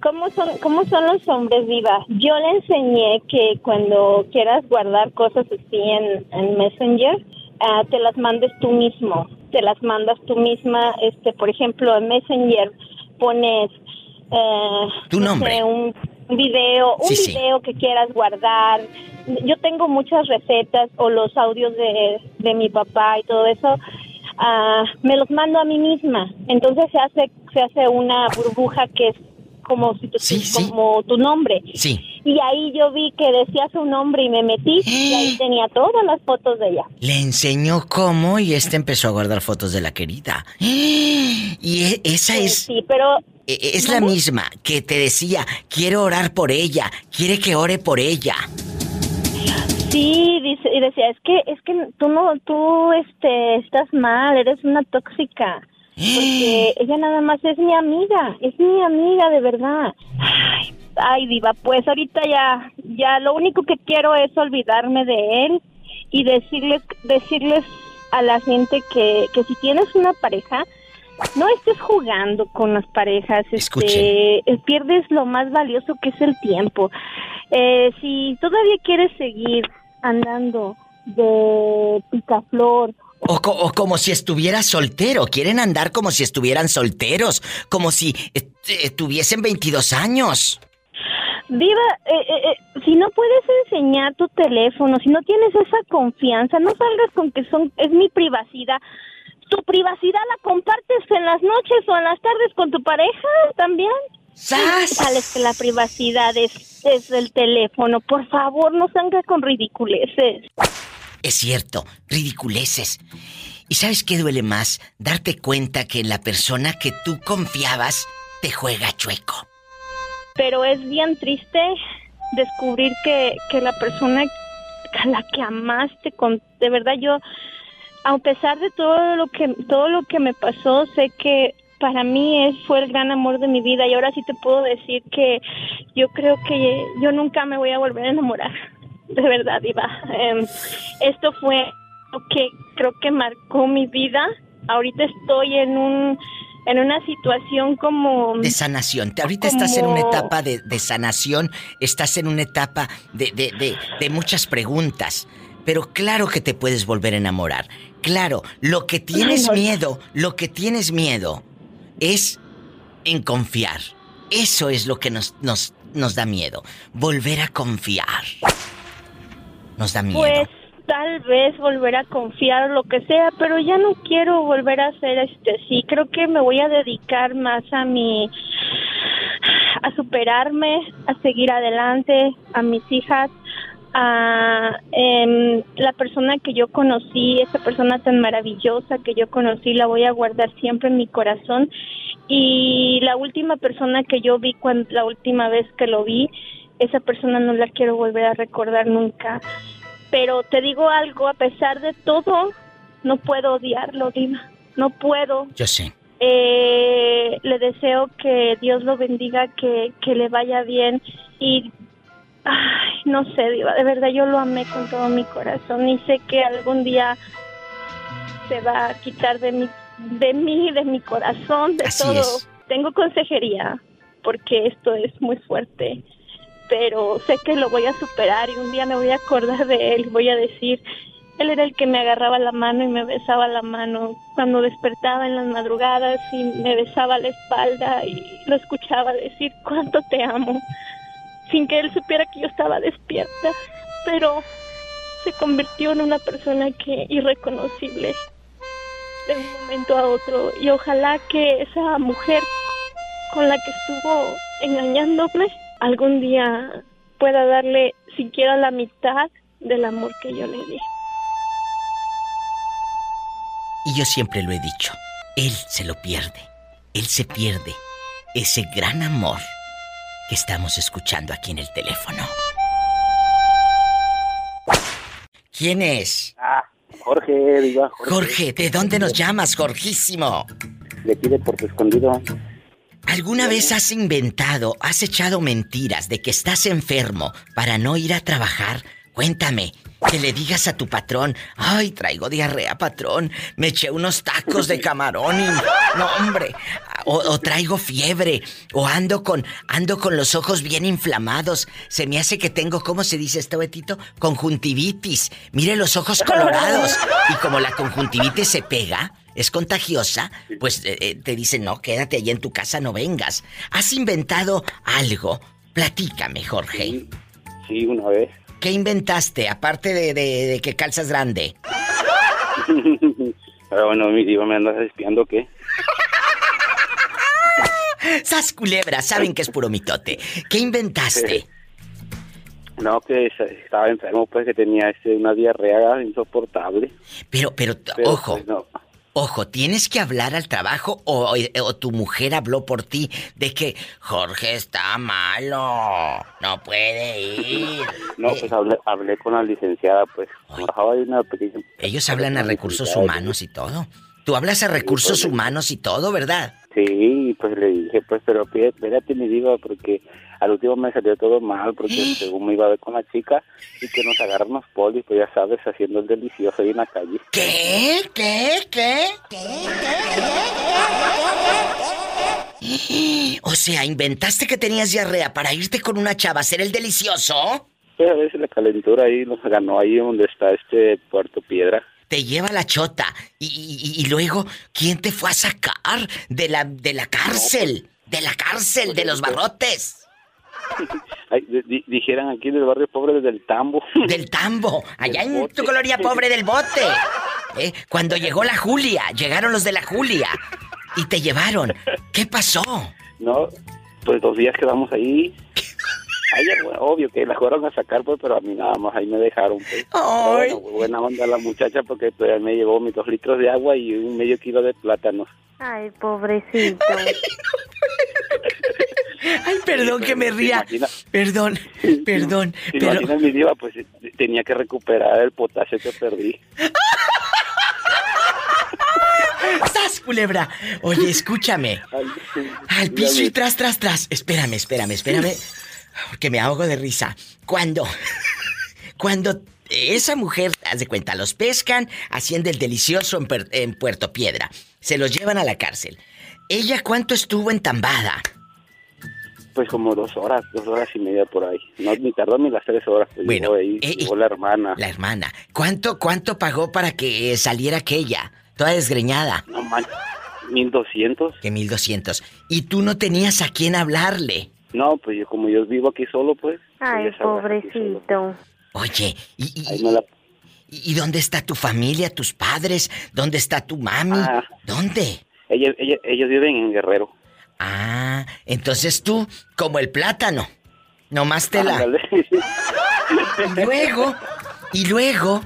cómo son cómo son los hombres viva. Yo le enseñé que cuando quieras guardar cosas así en, en Messenger, ah, te las mandes tú mismo. Te las mandas tú misma, este, por ejemplo, en Messenger pones eh, Tu no nombre. sé, un video, un Sí, sí. video que quieras guardar. Yo tengo muchas recetas o los audios de, de mi papá y todo eso. Ah, me los mando a mí misma. Entonces se hace se hace una burbuja que es como si tu, como tu nombre. Sí. Y ahí yo vi que decía su nombre y me metí y ahí tenía todas las fotos de ella. Le enseñó cómo y este empezó a guardar fotos de la querida. Y e- esa es... Sí, pero... e- Es la misma que te decía, quiero orar por ella, quiere que ore por ella. Sí, dice, y decía, es que, es que tú no, tú, este, estás mal, eres una tóxica. Porque ella nada más es mi amiga, es mi amiga de verdad. Ay, ay, diva, pues ahorita ya, ya lo único que quiero es olvidarme de él y decirles, decirles a la gente que, que si tienes una pareja, no estés jugando con las parejas, este, eh, pierdes lo más valioso que es el tiempo. Eh, si todavía quieres seguir andando de picaflor O, co- o como si estuviera soltero, quieren andar como si estuvieran solteros, como si eh, tuviesen 22 años. Diva, eh, eh, eh, si no puedes enseñar tu teléfono, si no tienes esa confianza, no salgas con que son es mi privacidad. Tu privacidad la compartes en las noches o en las tardes con tu pareja también. Sales que la privacidad es, es el teléfono. Por favor, no salgas con ridiculeces. Es cierto, ridiculeces. ¿Y sabes qué duele más? Darte cuenta que la persona que tú confiabas te juega chueco. Pero es bien triste descubrir que, que la persona a la que amaste, con, de verdad yo, a pesar de todo lo que todo lo que me pasó, sé que para mí es, fue el gran amor de mi vida y ahora sí te puedo decir que yo creo que yo nunca me voy a volver a enamorar. De verdad, Iva. Em, esto fue lo que creo que marcó mi vida. Ahorita estoy en un en una situación como De sanación. Ahorita estás en una etapa de, de sanación, estás en una etapa de, de- de- de muchas preguntas. Pero claro que te puedes volver a enamorar. Claro, lo que tienes miedo, lo que tienes miedo es en confiar. Eso es lo que nos, nos, nos da miedo. Volver a confiar. Nos da miedo. Pues tal vez volver a confiar o lo que sea, pero ya no quiero volver a hacer este sí. Creo que me voy a dedicar más a mi a superarme, a seguir adelante, a mis hijas, a em, la persona que yo conocí, esa persona tan maravillosa que yo conocí, la voy a guardar siempre en mi corazón. Y la última persona que yo vi cuando la última vez que lo vi, esa persona no la quiero volver a recordar nunca. Pero te digo algo, a pesar de todo, no puedo odiarlo, Dima. No puedo. Yo sé. Eh, le deseo que Dios lo bendiga, que, que le vaya bien y ay, no sé, Diva, de verdad yo lo amé con todo mi corazón y sé que algún día se va a quitar de mi, de mí, de mi corazón, de Así todo. es. Tengo consejería porque esto es muy fuerte, pero sé que lo voy a superar y un día me voy a acordar de él, voy a decir, él era el que me agarraba la mano y me besaba la mano cuando despertaba en las madrugadas y me besaba la espalda y lo escuchaba decir cuánto te amo, sin que él supiera que yo estaba despierta, pero se convirtió en una persona que irreconocible de un momento a otro y ojalá que esa mujer con la que estuvo engañándome algún día pueda darle siquiera la mitad del amor que yo le di. Y yo siempre lo he dicho, él se lo pierde, él se pierde ese gran amor que estamos escuchando aquí en el teléfono. ¿Quién es? Ah, Jorge, diga. Jorge, ¿de dónde nos llamas, Jorgísimo? De aquí de Puerto Escondido. ¿Alguna vez has inventado, has echado mentiras de que estás enfermo para no ir a trabajar? Cuéntame, que le digas a tu patrón, ay, traigo diarrea, patrón, me eché unos tacos de camarón y... No, hombre, o, traigo fiebre, o ando con, ando con los ojos bien inflamados, se me hace que tengo, ¿cómo se dice esto, Betito? Conjuntivitis, mire los ojos colorados, y como la conjuntivitis se pega, es contagiosa, pues eh, eh, te dicen, no, quédate allí en tu casa, no vengas. ¿Has inventado algo? Platícame, Jorge. Sí, sí, una vez. ¿Qué inventaste, aparte de, de- de que calzas grande? Pero bueno, mi diva, ¿me andas espiando qué? ¡Sas culebra! Saben que es puro mitote. ¿Qué inventaste? No, que es- estaba enfermo, pues que tenía este, una diarrea insoportable. Pero, Pero, ojo, pues, no. Ojo, ¿tienes que hablar al trabajo o, o tu mujer habló por ti de que Jorge está malo, no puede ir? No, Eh, pues hablé, hablé con la licenciada, pues. Trabajaba en una pequeña... ellos hablan a recursos humanos y todo. Tú hablas a recursos humanos y todo, ¿verdad? Sí, pues le dije, pues, pero espérate, mi diva, porque al último me salió todo mal, porque según me iba a ver con la chica y que nos agarran los polis, pues ya sabes, haciendo el delicioso ahí en la calle. ¿Qué? ¿Qué? ¿Qué? O sea, inventaste que tenías diarrea para irte con una chava a hacer el delicioso. Pues a veces la calentura ahí nos ganó ahí donde está este Puerto Piedra. Te lleva la chota y, y- y luego, ¿quién te fue a sacar de la, de la cárcel? De la cárcel, de los barrotes. Ay, di- di- dijeran aquí del barrio pobre del Tambo. Del tambo, allá Del en bote. tu colonia pobre del bote. ¿Eh? Cuando llegó la Julia, llegaron los de la Julia y te llevaron. ¿Qué pasó? No, pues dos días quedamos ahí. Obvio que la fueron a sacar, pues, pero a mí nada más ahí me dejaron. Pues. Pero Ay. bueno, buena onda la muchacha porque pues, me llevó mis dos litros de agua y un medio kilo de plátanos. Ay, pobrecito. Ay, perdón que me ría. Imagina- Perdón, perdón. Si Pero, mi diva, pues tenía que recuperar el potasio que perdí. ¡Sas, culebra! Oye, escúchame. Al piso y tras, tras, tras. Espérame, espérame, espérame. Porque me ahogo de risa. Cuando. Cuando esa mujer, haz de cuenta, los pescan haciendo el delicioso en, en Puerto Piedra. Se los llevan a la cárcel. ¿Ella cuánto estuvo entambada? Pues como dos horas, dos horas y media por ahí. No, ni tardó ni las tres horas. Pues Bueno, llegó ahí, eh, llegó la hermana. La hermana. ¿Cuánto, cuánto pagó para que saliera aquella? Toda desgreñada. No manches, 1200. Que 1200. ¿Y tú no tenías a quién hablarle? No, pues yo como yo vivo aquí solo, pues. Ay, pues, solo. pobrecito. Oye, ¿y, y- Ahí me la... y- y dónde está tu familia, tus padres? ¿Dónde está tu mami? Ah. ¿Dónde? Ellos, ellos, ellos viven en Guerrero. Ah, entonces tú, como el plátano, nomás te la... Ándale. Y luego, y luego,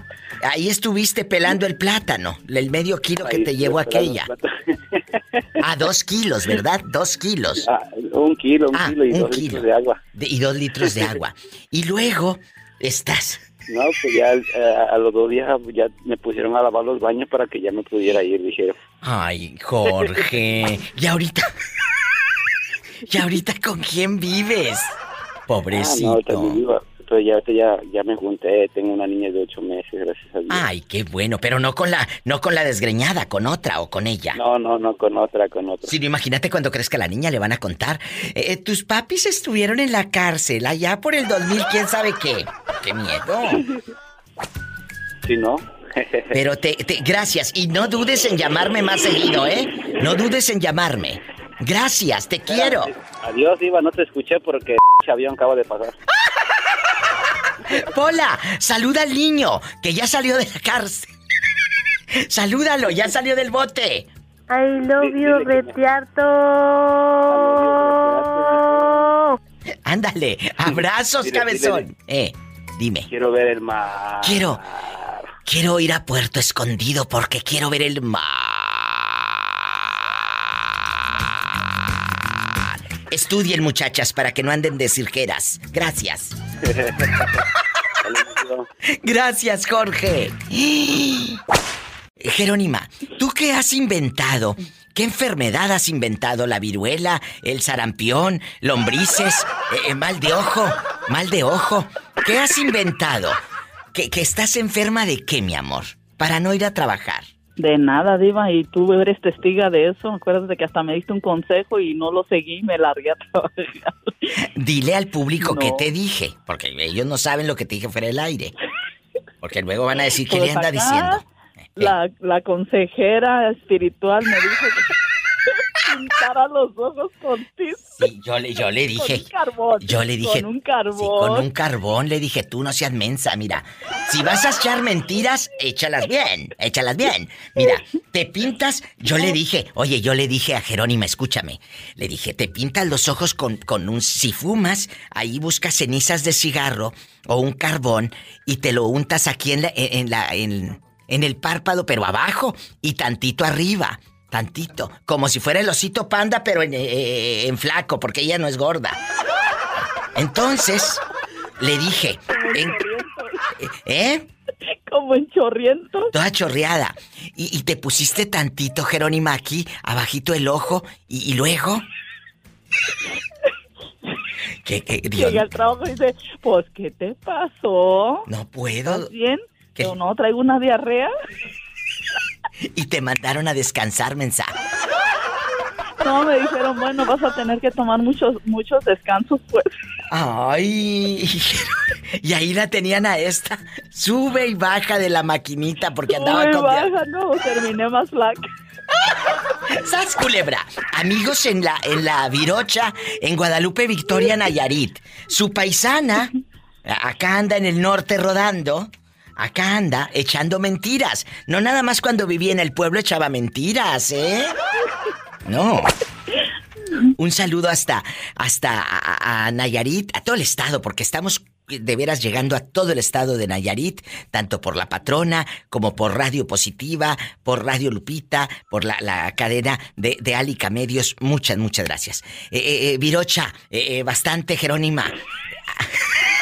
ahí estuviste pelando el plátano, el medio kilo que te llevó aquella. esperando Ah, dos kilos, ¿verdad? Dos kilos. Ah, un kilo, un Ah, kilo y un dos kilo. litros de agua. De- y dos litros de agua. Y luego estás. No, pues ya eh, a los dos días ya me pusieron a lavar los baños para que ya me pudiera ir, dije. Ay, Jorge. Y ahorita. ¿Y ahorita con quién vives? Ah, no, Iba. Pero ya, ya, ya me junté, tengo una niña de ocho meses, gracias a Dios. Ay, qué bueno, pero no con la, no con la desgreñada, con otra o con ella. No, no, no, con otra, con otra. Sino imagínate cuando crezca la niña le van a contar. eh, tus papis estuvieron en la cárcel allá por el 2000, quién sabe qué. Qué miedo. Sí, ¿no? Pero te, te- gracias y no dudes en llamarme más seguido, ¿eh? No dudes en llamarme. Gracias, te quiero. Adiós, Iva, no te escuché porque avión acaba de pasar. Pola, saluda al niño que ya salió de la cárcel. Salúdalo, ya salió del bote. I love you, Retiarto. Ándale, abrazos, Dile, cabezón. Eh, dime. Quiero ver el mar. Quiero. Quiero ir a Puerto Escondido porque quiero ver el mar. Estudien, muchachas, para que no anden de cirqueras. Gracias. Gracias, Jorge. Jerónima, ¿tú qué has inventado? ¿Qué enfermedad has inventado? ¿La viruela? ¿El sarampión? ¿Lombrices? eh, eh, ¿Mal de ojo? ¿Mal de ojo? ¿Qué has inventado? ¿Que, que estás enferma de qué, mi amor? Para no ir a trabajar. De nada, Diva, y tú eres testiga de eso. Acuérdate que hasta me diste un consejo y no lo seguí, me largué a trabajar. Dile al público No. qué te dije, porque ellos no saben lo que te dije fuera del aire. Porque luego van a decir qué Pues le anda acá, diciendo. La, la consejera espiritual me dijo que pintara los ojos con tiza. Sí, yo le, yo le dije. Con un carbón. Yo le dije. Con un carbón. Sí, con un carbón le dije, tú no seas mensa, mira. Si vas a echar mentiras, échalas bien, échalas bien. Mira, te pintas, yo le dije, oye, yo le dije a Jerónima, escúchame. Le dije, te pintas los ojos con, con un, si fumas, ahí buscas cenizas de cigarro o un carbón y te lo untas aquí en la, en, en la, en, en el párpado, pero abajo y tantito arriba. Tantito, como si fuera el osito panda, pero en, eh, en flaco, porque ella no es gorda. Entonces, le dije, en- ¿eh? Como en chorriento. Toda chorreada. Y, y te pusiste tantito, Jerónima, aquí, abajito el ojo, y, y luego... ¿Qué? Llegué al trabajo y dice, pues, ¿qué te pasó? No puedo. ¿Estás bien? ¿Qué? Yo no, traigo una diarrea. Y te mandaron a descansar, mensa. No, me dijeron, bueno, vas a tener que tomar muchos, muchos descansos, pues. Ay, y ahí la tenían a esta. Sube y baja de la maquinita porque andaba Muy con... baja, no, terminé más flaca. ¡Sas, culebra! Amigos en la, en la Virocha, en Guadalupe, Victoria, Nayarit. Su paisana, acá anda en el norte rodando. Acá anda echando mentiras. No nada más cuando vivía en el pueblo echaba mentiras, ¿eh? No. Un saludo hasta, hasta a, Nayarit, a todo el estado, porque estamos de veras llegando a todo el estado de Nayarit, tanto por la patrona como por Radio Positiva, por Radio Lupita, por la, la cadena de, de Alica Medios. Muchas, muchas gracias. Eh, eh, eh, Virocha, eh, eh, bastante, Jerónima.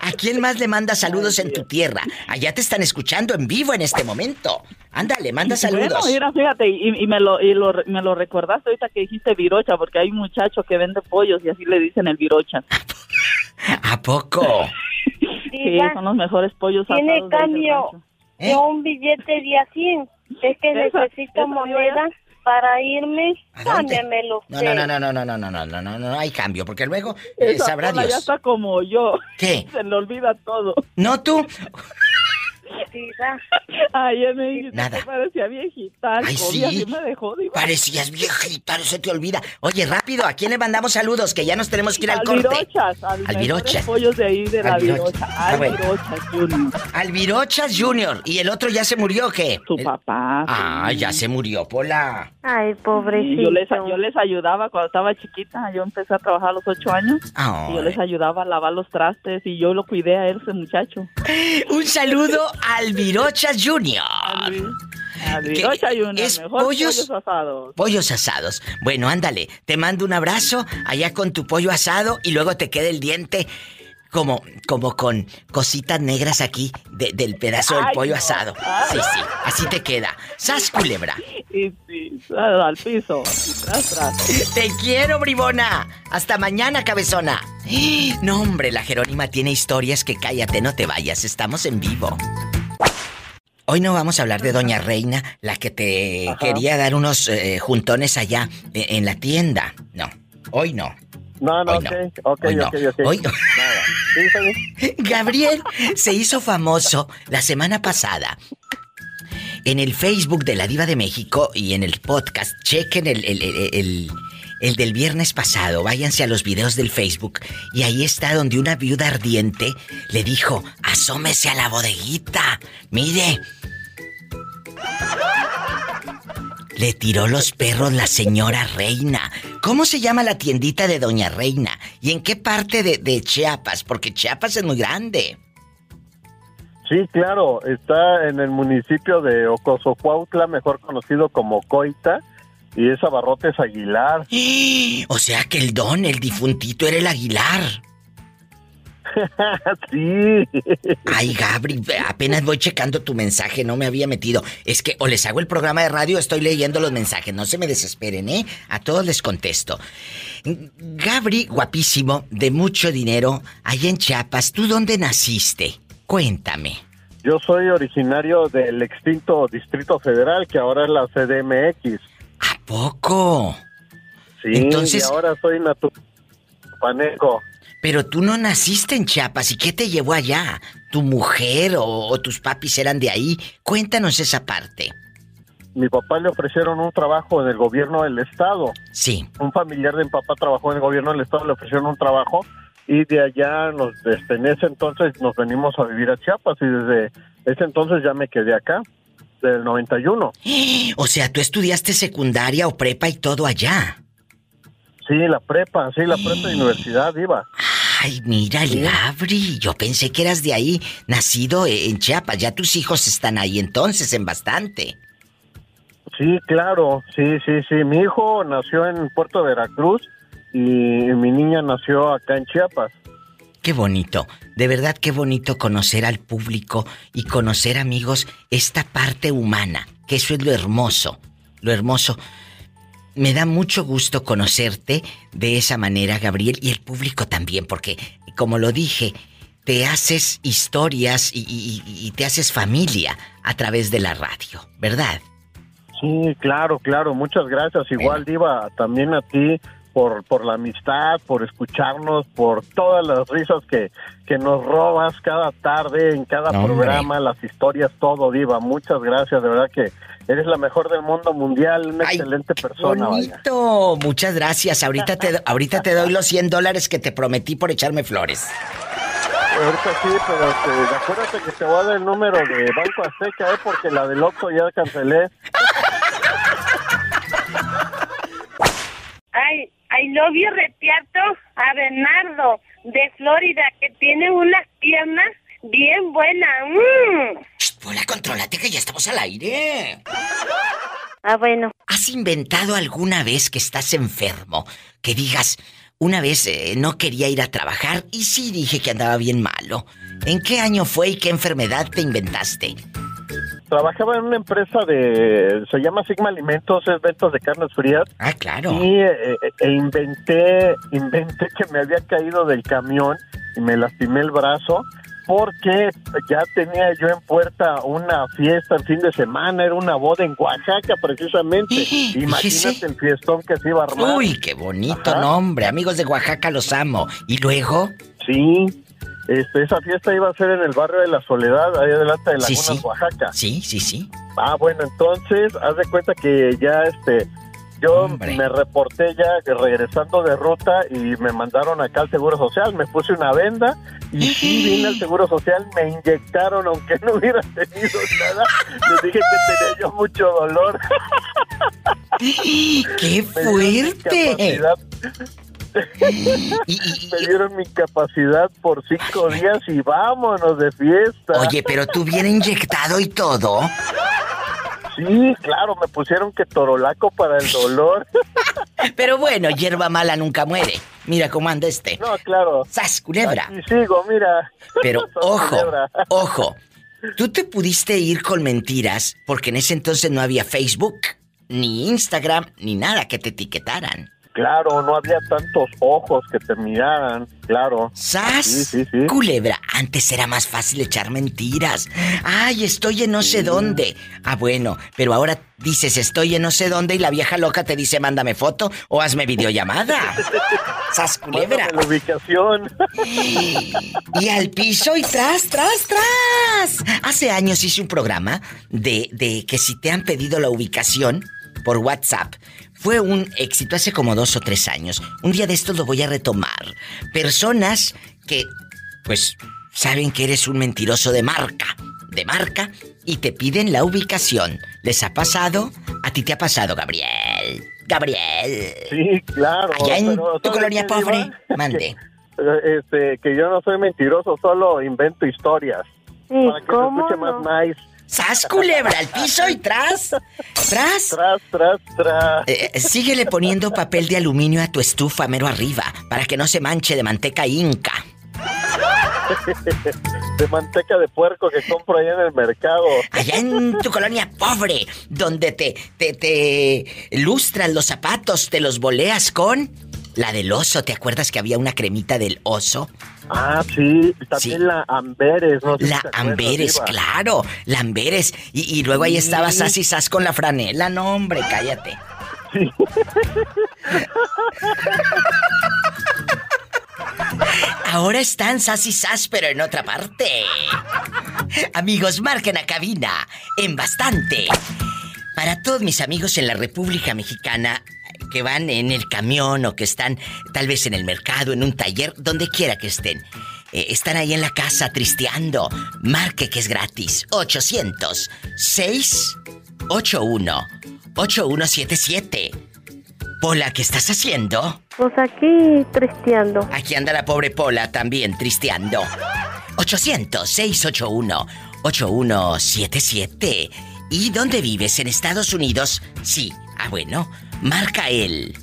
¿A quién más le manda saludos en tu tierra? Allá te están escuchando en vivo en este momento. Ándale, manda saludos. Bueno, mira, fíjate, y, y me, lo, y lo, me lo recordaste ahorita que dijiste virocha, porque hay un muchacho que vende pollos y así le dicen el virocha. ¿A poco? Sí, son los mejores pollos Tiene de del cambio rancho. de un billete de a 100. Es que Esa- necesito esa moneda para irme. Cámbiamelo No, usted. no, no, no, no, no, no, no, no, no, no hay cambio, porque luego eh, Esa sabrá Pola ya Dios. está como yo. ¿Qué? Se le olvida todo. ¿No tú? Diva. Ayer me dijiste Nada. que parecía viejita. Ay, sí. así me dejó. Parecías viejita, no se te olvida. Oye, rápido, ¿a quién le mandamos saludos? Que ya nos tenemos que ir al, corte. Virochas, al Al Virochas. mejores pollos de ahí de la Al Virochas. Virocha. Ah, Al bueno. Virochas Junior. Al Virochas Junior. ¿Y el otro ya se murió qué? Su El- papá. Ah, sí. ya se murió, Pola. Ay, pobrecito. yo les, yo les ayudaba cuando estaba chiquita. Yo empecé a trabajar a los ocho años. Ay. Y yo les ayudaba a lavar los trastes y yo lo cuidé a él, ese muchacho. Un saludo al Virochas Junior. Al Que Virocha Junior, es mejor pollos- pollos asados. Pollos asados. Bueno, ándale, te mando un abrazo allá con tu pollo asado y luego te queda el diente como, como con cositas negras aquí de- del pedazo del Ay, pollo no. asado. Ay. Sí, sí, así te queda. ¡Sas, culebra! Y sí, al piso. y tras, tras. ¡Te quiero, bribona! ¡Hasta mañana, cabezona! No, hombre, la Jerónima tiene historias que cállate, no te vayas, estamos en vivo. Hoy no vamos a hablar de Doña Reina, la que te Ajá. quería dar unos eh, juntones allá eh, en la tienda. No, hoy no. No, no, Hoy ok, no. ok, Hoy no. ok, ok. Hoy- Nada. Sí. Gabriel se hizo famoso la semana pasada. En el Facebook de la Diva de México y en el podcast, chequen el, el- el- el- el del viernes pasado, váyanse a los videos del Facebook y ahí está donde una viuda ardiente le dijo, asómese a la bodeguita, mire. Le tiró los perros la señora Reina. ¿Cómo se llama la tiendita de Doña Reina? ¿Y en qué parte de, de Chiapas? Porque Chiapas es muy grande. Sí, claro, está en el municipio de Ocosocuautla, mejor conocido como Coita, y es Abarrotes Aguilar. O sea que el don, el difuntito, era el Aguilar. sí. Ay, Gabri, apenas voy checando tu mensaje, no me había metido. Es que o les hago el programa de radio, estoy leyendo los mensajes, no se me desesperen, ¿eh? A todos les contesto. Gabri, guapísimo, de mucho dinero, allá en Chiapas, ¿tú dónde naciste? Cuéntame. Yo soy originario del extinto Distrito Federal, que ahora es la CDMX. ¿A poco? Sí, Entonces- y ahora soy natupaneco. Pero tú no naciste en Chiapas, ¿y qué te llevó allá? ¿Tu mujer o, o tus papis eran de ahí? Cuéntanos esa parte. Mi papá le ofrecieron un trabajo en el gobierno del estado. Sí. Un familiar de mi papá trabajó en el gobierno del estado, le ofrecieron un trabajo y de allá nos, este, en ese entonces nos venimos a vivir a Chiapas y desde ese entonces ya me quedé acá, del 91. O sea, tú estudiaste secundaria o prepa y todo allá. Sí, la prepa, sí, la prepa de universidad iba. Ay, mira el Gabri. Yo pensé que eras de ahí, nacido en Chiapas. Ya tus hijos están ahí entonces, en bastante. Sí, claro, sí, sí, sí. Mi hijo nació en Puerto Veracruz y mi niña nació acá en Chiapas. Qué bonito, de verdad qué bonito conocer al público y conocer amigos esta parte humana, que eso es lo hermoso, lo hermoso. Me da mucho gusto conocerte de esa manera, Gabriel, y el público también, porque, como lo dije, te haces historias y, y- y te haces familia a través de la radio, ¿verdad? Sí, claro, claro. Muchas gracias. Igual, Diva, también a ti por, por la amistad, por escucharnos, por todas las risas que, que nos robas cada tarde, en cada No, hombre. programa, las historias, todo, Diva. Muchas gracias. De verdad que eres la mejor del mundo mundial, una excelente persona. vaya. Bonito, muchas gracias. Ahorita te, ahorita te doy los 100 dólares que te prometí por echarme flores. Ahorita sí, pero acuérdate que te voy a dar el número de Banco Azteca, ¿eh? porque la del Oxxo ya cancelé. Ay, I love you, Retiato, a Bernardo, de Florida, que tiene unas piernas bien buenas. Mm. Hola, contrólate que ya estamos al aire. Ah, bueno. ¿Has inventado alguna vez que estás enfermo? Que digas, una vez eh, no quería ir a trabajar y sí dije que andaba bien malo. ¿En qué año fue y qué enfermedad te inventaste? Trabajaba en una empresa de, se llama Sigma Alimentos, es ventas de carnes frías. Ah, claro. Y eh, eh, e inventé, inventé que me había caído del camión y me lastimé el brazo porque ya tenía yo en puerta una fiesta el fin de semana, era una boda en Oaxaca precisamente. Imagínate el fiestón que se iba a armar. Uy, qué bonito Ajá. nombre. Amigos de Oaxaca, los amo. ¿Y luego? Sí, este, esa fiesta iba a ser en el barrio de la Soledad, ahí adelante de Sí, Lagunas, sí. Oaxaca. Sí, sí, sí. Ah, bueno, entonces, haz de cuenta que ya, este, yo me reporté ya regresando de ruta y me mandaron acá al Seguro Social, me puse una venda y sí vine al Seguro Social, me inyectaron, aunque no hubiera tenido nada, les dije que tenía yo mucho dolor. ¡Qué fuerte! Me dieron mi capacidad por cinco días y vámonos de fiesta. Oye, pero tú bien inyectado y todo. Sí, claro, me pusieron que torolaco para el dolor. Pero bueno, hierba mala nunca muere. Mira cómo anda este. No, claro. ¡Sas, culebra! Y sigo, mira. Pero Sas, ojo, culebra. ojo. Tú te pudiste ir con mentiras porque en ese entonces no había Facebook, ni Instagram, ni nada que te etiquetaran. Claro, no había tantos ojos que te miraran, claro. ¡Sas! Sí, sí, sí. Culebra, antes era más fácil echar mentiras. Ay, estoy en no sé dónde. Ah, bueno, pero ahora dices estoy en no sé dónde y la vieja loca te dice mándame foto o hazme videollamada. ¡Sas, culebra! La ubicación. Y al piso y tras, tras, tras. Hace años hice un programa de, de que si te han pedido la ubicación por WhatsApp. Fue un éxito hace como dos o tres años. Un día de estos lo voy a retomar. Personas que, pues, saben que eres un mentiroso de marca. De marca. Y te piden la ubicación. ¿Les ha pasado? A ti te ha pasado, Gabriel. Gabriel. Sí, claro. Allá en pero tu ¿sabes colonia pobre, Diva? mande. Que, este, que yo no soy mentiroso, solo invento historias. ¿Y para que se cómo escuche no? más nice. ¡Sas, culebra! Al piso y tras. Tras. Tras, tras, tras. Eh, eh, síguele poniendo papel de aluminio a tu estufa mero arriba para que no se manche de manteca inca. de manteca de puerco que compro allá en el mercado. Allá en tu colonia pobre, donde te, te, te lustras los zapatos, te los boleas con la del oso. ¿Te acuerdas que había una cremita del oso? Ah, sí, también la Amberes, no sé La Amberes, claro, la Amberes. Y, y luego ahí Sí. estaba Sassy Sass con la franela. No, hombre, cállate. Ahora están Sassy Sass, pero en otra parte. Amigos, marquen a cabina en bastante. Para todos mis amigos en la República Mexicana que van en el camión o que están tal vez en el mercado, en un taller, donde quiera que estén. eh, están ahí en la casa tristeando. Marque que es gratis. 800 681 8177. Pola, ¿qué estás haciendo? Pues aquí tristeando. Aquí anda la pobre Pola también tristeando. 800-681-8177. ¿Y dónde vives? ¿En Estados Unidos? Sí. Ah, bueno. Marca el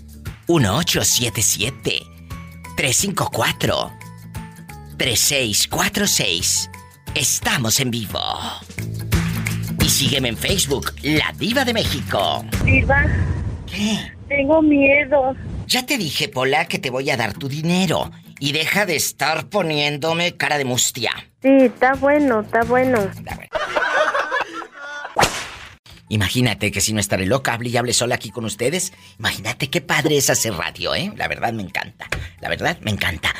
1877-354-3646. Estamos en vivo. Y sígueme en Facebook, La Diva de México. Diva. ¿Qué? Tengo miedo. Ya te dije, Pola, que te voy a dar tu dinero. Y deja de estar poniéndome cara de mustia. Sí, está bueno, está bueno. Imagínate que si no estaré loca, hable y hable sola aquí con ustedes. Imagínate qué padre es hacer radio, ¿eh? La verdad me encanta. La verdad me encanta.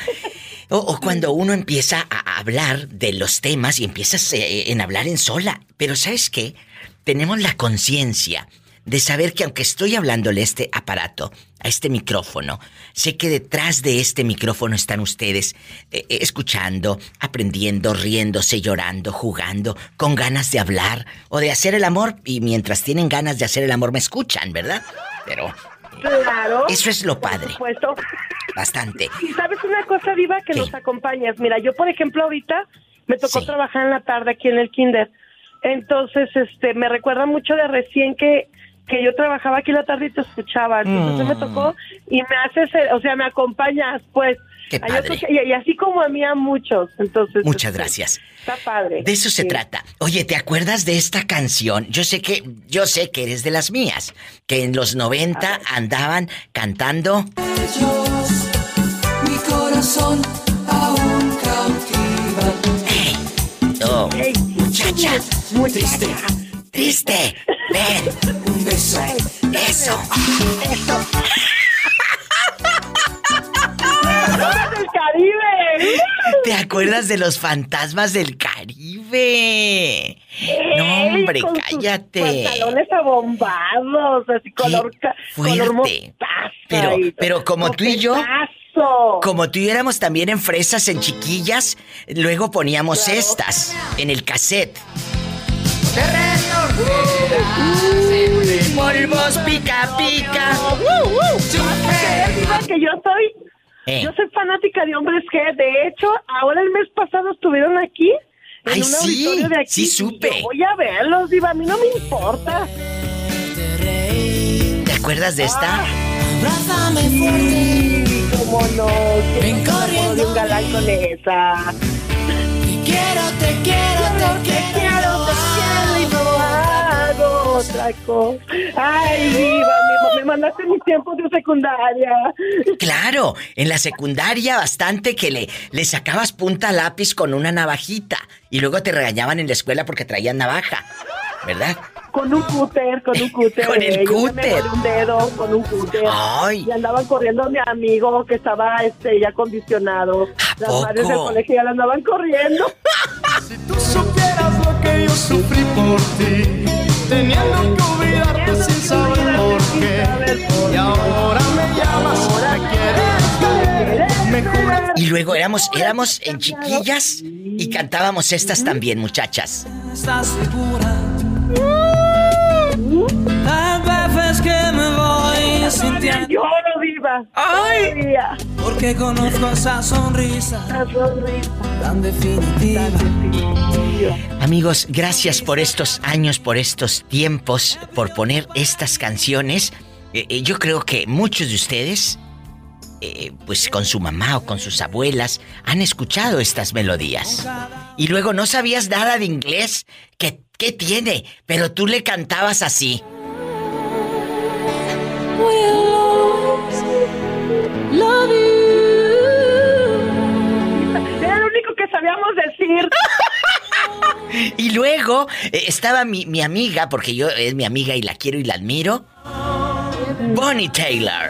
O, cuando uno empieza a hablar de los temas y empiezas eh, en hablar en sola. Pero ¿sabes qué? Tenemos la conciencia de saber que aunque estoy hablándole a este aparato, a este micrófono, sé que detrás de este micrófono están ustedes eh, eh, escuchando, aprendiendo, riéndose, llorando, jugando, con ganas de hablar o de hacer el amor y mientras tienen ganas de hacer el amor me escuchan, ¿verdad? Pero Claro. eso es lo padre, Por supuesto. bastante. Y sabes una cosa, Diva, que nos acompañas. Mira, yo, por ejemplo, ahorita me tocó trabajar en la tarde aquí en el kinder. Entonces, este, me recuerda mucho de recién que, que yo trabajaba aquí la tarde y te escuchaba. Entonces Mm. me tocó y me haces, o sea, me acompañas, pues. Qué padre. que- y, y así como a mí a muchos. Entonces. Muchas este, gracias. Está padre. De eso se trata. Oye, ¿te acuerdas de esta canción? Yo sé que yo sé que eres de las mías, que en los 90 andaban cantando Mi corazón aún cautiva. Oh, muchacha, muy triste. Triste. Ven. Un beso. Eso. del Caribe! ¿Te acuerdas de los fantasmas del Caribe? No, hombre, Con sus cállate. Pantalones abombados, así color, color fuerte. mostaza Pero, y- pero como tú y yo, como tú y yo éramos también en fresas, en chiquillas, luego poníamos estas en el cassette. Polvos pica pica. ¿Crees, Diva, que yo soy Eh. yo soy fanática de hombres G. De hecho, ahora el mes pasado estuvieron aquí en Ay, un sí, auditorio de aquí. sí y supe. Yo voy a verlos, Diva, a mí no me importa. ¿Te acuerdas de esta? Abrázame fuerte. Cómo no, Ven corriendo. de un galán con esa. Te quiero, te quiero, te quiero. quiero, te quiero y no otra cosa. Ay, Diva, me, me mandaste mis tiempos de secundaria. Claro, en la secundaria bastante que le, le sacabas punta a lápiz con una navajita y luego te regañaban en la escuela porque traían navaja, ¿verdad? Con un cúter, con un cúter. Con el cúter. volé un dedo con un cúter. Ay. Y andaban corriendo a mi amigo que estaba este ya condicionado. Las poco? madres del colegio ya la andaban corriendo. Tú supieras lo que yo sufrí por ti, teniendo que olvidarte sin saber por qué. Y ahora me llamas, me quieres, me juras. Y luego éramos, éramos en chiquillas y cantábamos estas también, muchachas. ¿Estás segura? Veces que me voy sintiendo. Lloro, viva. Ay. Porque conozco esa sonrisa. Esa sonrisa. Tan definitiva. Amigos, gracias por estos años, por estos tiempos, por poner estas canciones. Eh, eh, yo creo que muchos de ustedes, eh, pues con su mamá o con sus abuelas, han escuchado estas melodías. Y luego no sabías nada de inglés. ¿Qué, qué tiene? Pero tú le cantabas así. Era lo único que sabíamos decir. Y luego eh, estaba mi, mi amiga, porque yo es mi amiga y la quiero y la admiro. Bonnie Taylor.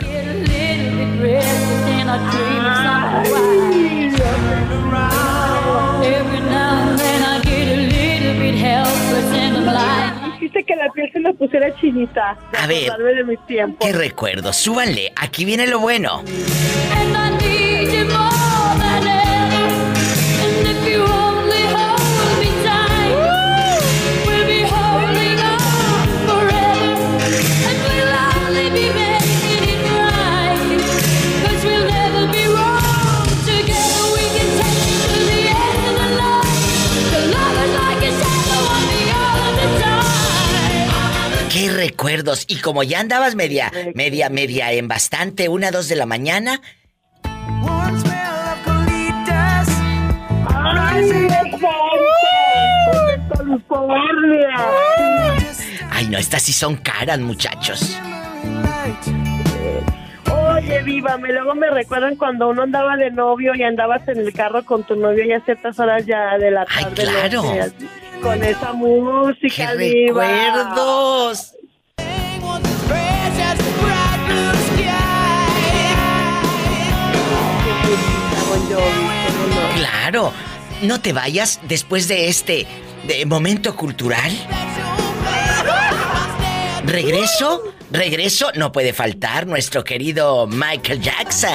Hiciste que la piel se me pusiera chinita. A ver. de. ¿Qué recuerdo? Súbanle, aquí viene lo bueno. ¡Qué recuerdos! Y como ya andabas media, media, media en bastante, una, dos de la mañana, ¡Ay! Ay, no, estas sí son caras, muchachos. Oye, viva, me luego me recuerdan cuando uno andaba de novio y andabas en el carro con tu novio y a ciertas horas ya de la tarde. claro. noche, así, con esa música, ¡Qué viva. recuerdos! Claro, no te vayas después de este de momento cultural. Regreso, regreso, no puede faltar nuestro querido Michael Jackson.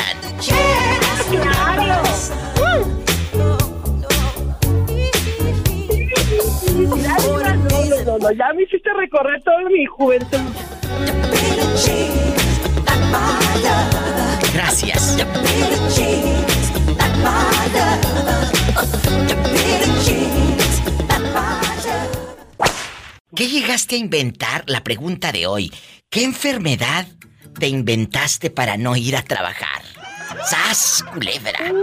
No, no, no, ya me hiciste recorrer toda mi juventud. Gracias. ¿Qué llegaste a inventar? La pregunta de hoy. ¿Qué enfermedad te inventaste para no ir a trabajar? ¡Sas, culebra! El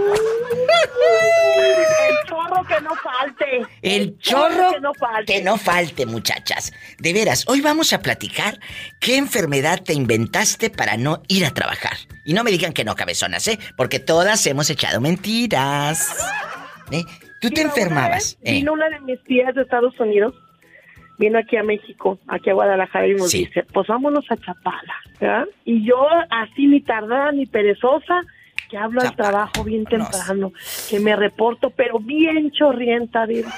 chorro que no falte. El chorro que no falte. que no falte, muchachas. De veras, hoy vamos a platicar qué enfermedad te inventaste para no ir a trabajar. Y no me digan que no, cabezonas, ¿eh? Porque todas hemos echado mentiras. ¿Eh? Tú te Mira, una enfermabas. vez ¿eh? Vino una de mis tías de Estados Unidos, vino aquí a México, aquí a Guadalajara y nos Sí. dice, pues vámonos a Chapala, ¿verdad? Y yo así ni tardada ni perezosa, que hablo al trabajo bien temprano, que me reporto, pero bien chorrienta, digo.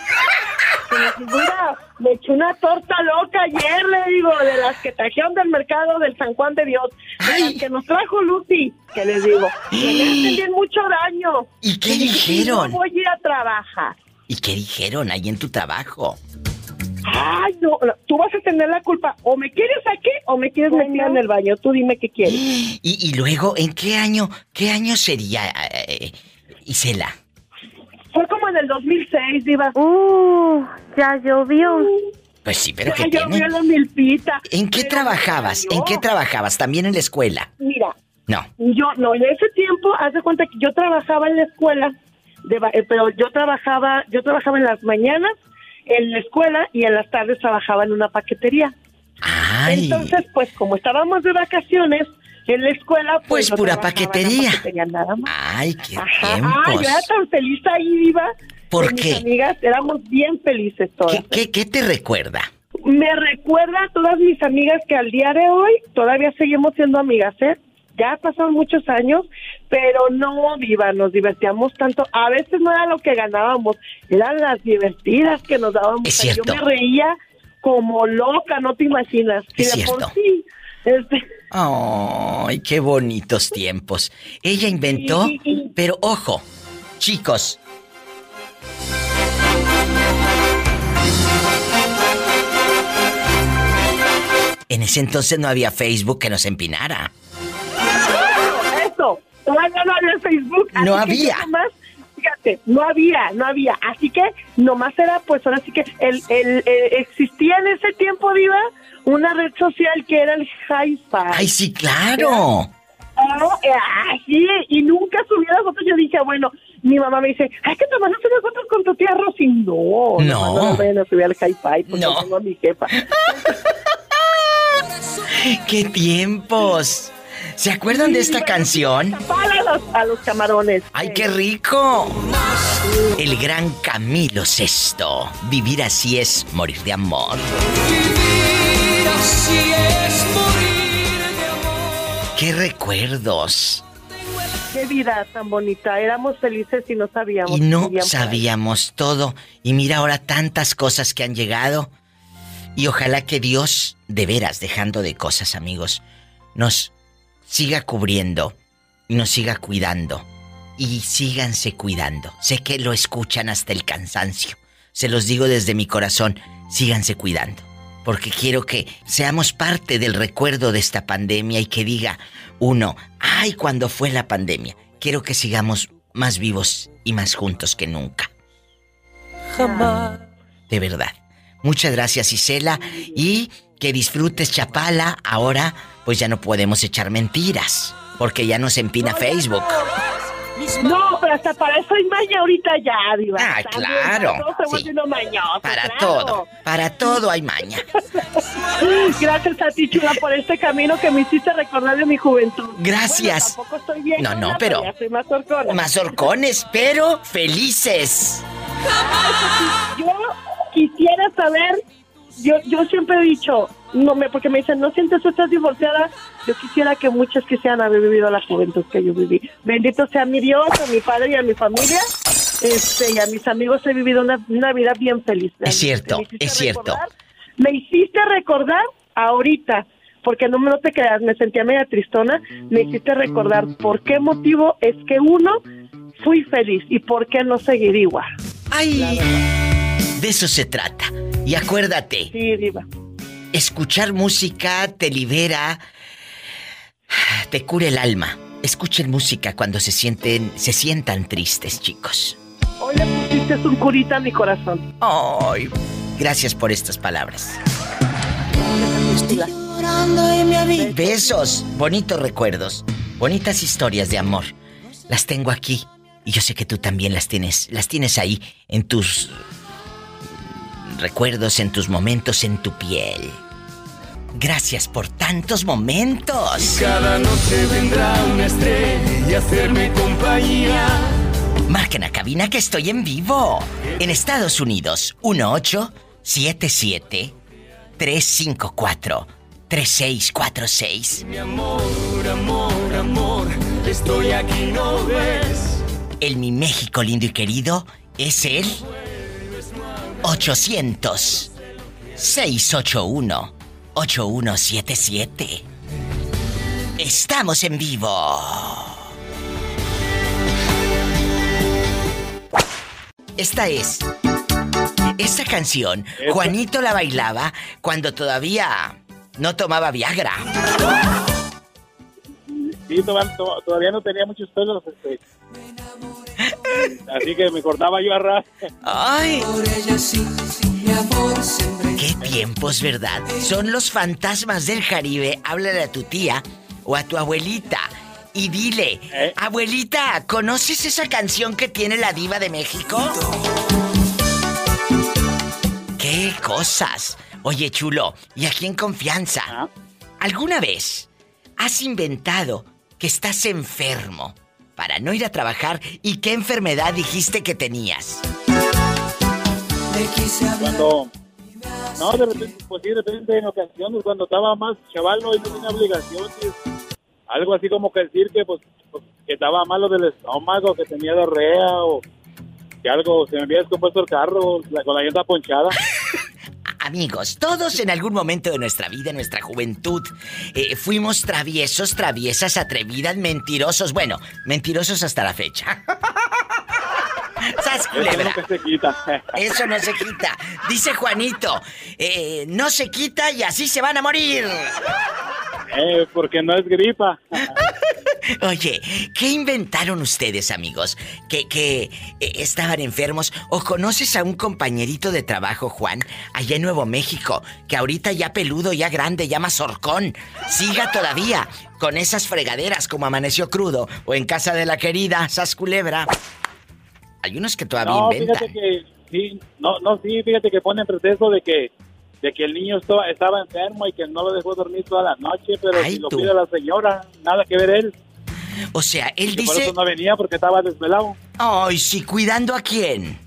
"Mira, me eché una torta loca ayer, le digo, de las que trajeron del mercado del San Juan de Dios, de las que nos trajo Lucy, que les digo, que me hacen bien mucho daño. ¿Y qué Y dijeron? Voy a ir a trabajar. ¿Y qué dijeron ahí en tu trabajo? Ay, no, no, tú vas a tener la culpa. O me quieres aquí o me quieres meter en el baño. Tú dime qué quieres. Y, y luego, ¿en qué año, qué año sería, eh, Isela? Fue como en el 2006, Diva. Uh, ya llovió. Pues sí, pero ya ¿qué llovió tiene? la milpita. ¿En qué Pero trabajabas? ¿En qué trabajabas? ¿También en la escuela? Mira, No. yo, no, en ese tiempo, haz de cuenta que yo trabajaba en la escuela, de ba- eh, pero yo trabajaba, yo trabajaba en las mañanas en la escuela y en las tardes trabajaba en una paquetería. Ay. Entonces, pues como estábamos de vacaciones en la escuela, pues, Pues yo pura paquetería. paquetería nada más. Ay, qué Ajá, tiempos. yo era tan feliz ahí, Diva. ¿Por qué? Mis amigas éramos bien felices todas. ¿Qué, qué, qué te recuerda? Me recuerda a todas mis amigas que al día de hoy todavía seguimos siendo amigas, ¿eh? Ya pasaron muchos años, pero no, Diva, nos divertíamos tanto. A veces no era lo que ganábamos, eran las divertidas que nos dábamos. Es cierto. Yo me reía como loca, no te imaginas. Es de por cierto. sí, este, Ay, qué bonitos tiempos. Ella inventó, sí. pero ojo, chicos. En ese entonces no había Facebook que nos empinara. Todavía no había Facebook. No había. nomás, fíjate, no había, no había. Así que nomás era, pues ahora sí que el, el, existía en ese tiempo, Diva, una red social que era el Hi-Fi. Ay, sí, claro. Eh, y nunca subí las fotos. Yo dije, bueno, mi mamá me dice, hay que tomar unas fotos con tu tía Rosy. No, No. no, no vayan a subir al Hi-Fi porque No. tengo a mi jefa. ¡Qué tiempos! ¿Se acuerdan de esta canción? Para los, a los camarones. ¡Ay, qué rico! El gran Camilo Sesto. Vivir así es morir de amor. Vivir así es morir de amor. ¡Qué recuerdos! Qué vida tan bonita. Éramos felices y no sabíamos. Y no sabíamos todo. Y mira ahora tantas cosas que han llegado. Y ojalá que Dios, de veras, dejando de cosas, amigos, nos siga cubriendo y nos siga cuidando. Y síganse cuidando. Sé que lo escuchan hasta el cansancio. Se los digo desde mi corazón, síganse cuidando. Porque quiero que seamos parte del recuerdo de esta pandemia y que diga uno, ay, cuando fue la pandemia. Quiero que sigamos más vivos y más juntos que nunca. Jamás. De verdad. Muchas gracias, Isela. Y que disfrutes Chapala. Ahora, pues ya no podemos echar mentiras. Porque ya nos empina Facebook. No, pero hasta para eso hay maña ahorita ya, Diva. Ah, claro, para todo se sí. vuelve uno mañoso, Para claro. todo. Para todo hay maña. Gracias a ti, chula, por este camino que me hiciste recordar de mi juventud. Gracias. Bueno, tampoco estoy bien. No, no, pero- Ya soy más horcona. Más horcones, pero felices. Yo quisiera saber, yo, yo siempre he dicho, no me, porque me dicen, no sientes que estás divorciada. Yo quisiera que muchos quisieran haber vivido la juventud que yo viví. Bendito sea mi Dios, a mi padre y a mi familia. Este, y a mis amigos he vivido una, una vida bien feliz. Es cierto, es cierto. me hiciste recordar ahorita, porque no me no te creas, me sentía media tristona, me hiciste recordar por qué motivo es que uno fui feliz y por qué no seguir igual. Ay, de eso se trata. Y acuérdate, Sí, diva. Escuchar música te libera, te cura el alma. Escuchen música cuando se sienten, se sientan tristes, chicos. Hoy le pusiste un curita a mi corazón. Ay, gracias por estas palabras. Besos, bonitos recuerdos, bonitas historias de amor. Las tengo aquí y yo sé que tú también las tienes, las tienes ahí en tus recuerdos, en tus momentos, en tu piel. Gracias por tantos momentos. Cada noche vendrá una estrella y hacerme compañía. Marquen a cabina que estoy en vivo. En Estados Unidos, 1877 354 3646. Mi amor, amor, amor, estoy aquí, ¿no ves? El mi México lindo y querido es el 800 681 8177. Estamos en vivo. Esta es. Esta canción, Juanito la bailaba cuando todavía no tomaba Viagra. Sí, todavía, to- todavía no tenía muchos pelos. Este. Así que me cortaba yo a ras. ¡Ay! ¡Qué tiempos, verdad! Son los fantasmas del Caribe. Háblale a tu tía o a tu abuelita y dile, abuelita, ¿conoces esa canción que tiene la diva de México? ¡Qué cosas! Oye, chulo, y aquí en confianza, ¿alguna vez has inventado que estás enfermo para no ir a trabajar y qué enfermedad dijiste que tenías? Cuando. No, de repente, pues sí, de repente en ocasiones, cuando estaba más chaval, no, y no tenía obligaciones. Algo así como que decir que, pues, pues, que estaba malo del estómago, que tenía diarrea o que algo, se me había descompuesto el carro la- con la llanta ponchada. Amigos, todos en algún momento de nuestra vida, en nuestra juventud, eh, fuimos traviesos, traviesas, atrevidas, mentirosos. Bueno, mentirosos hasta la fecha. ¡Sas, Eso culebra! nunca se quita. Eso no se quita. Dice Juanito, eh, no se quita y así se van a morir. Eh, porque no es gripa. Oye, ¿qué inventaron ustedes, amigos? ¿Que, que eh, estaban enfermos? ¿O conoces a un compañerito de trabajo, Juan, allá en Nuevo México, que ahorita ya peludo, ya grande, ya mazorcón, siga todavía con esas fregaderas como amaneció crudo o en casa de la querida Sas Culebra? Hay unos que todavía No, inventan. fíjate que sí, no, no, sí, fíjate que ponen pretexto de que de que el niño estaba, estaba enfermo y que no lo dejó dormir toda la noche, pero Ay, si lo tú. cuida la señora, nada que ver él. O sea, él Que Por dice... eso no venía porque estaba desvelado. Ay, sí, ¿cuidando a quién?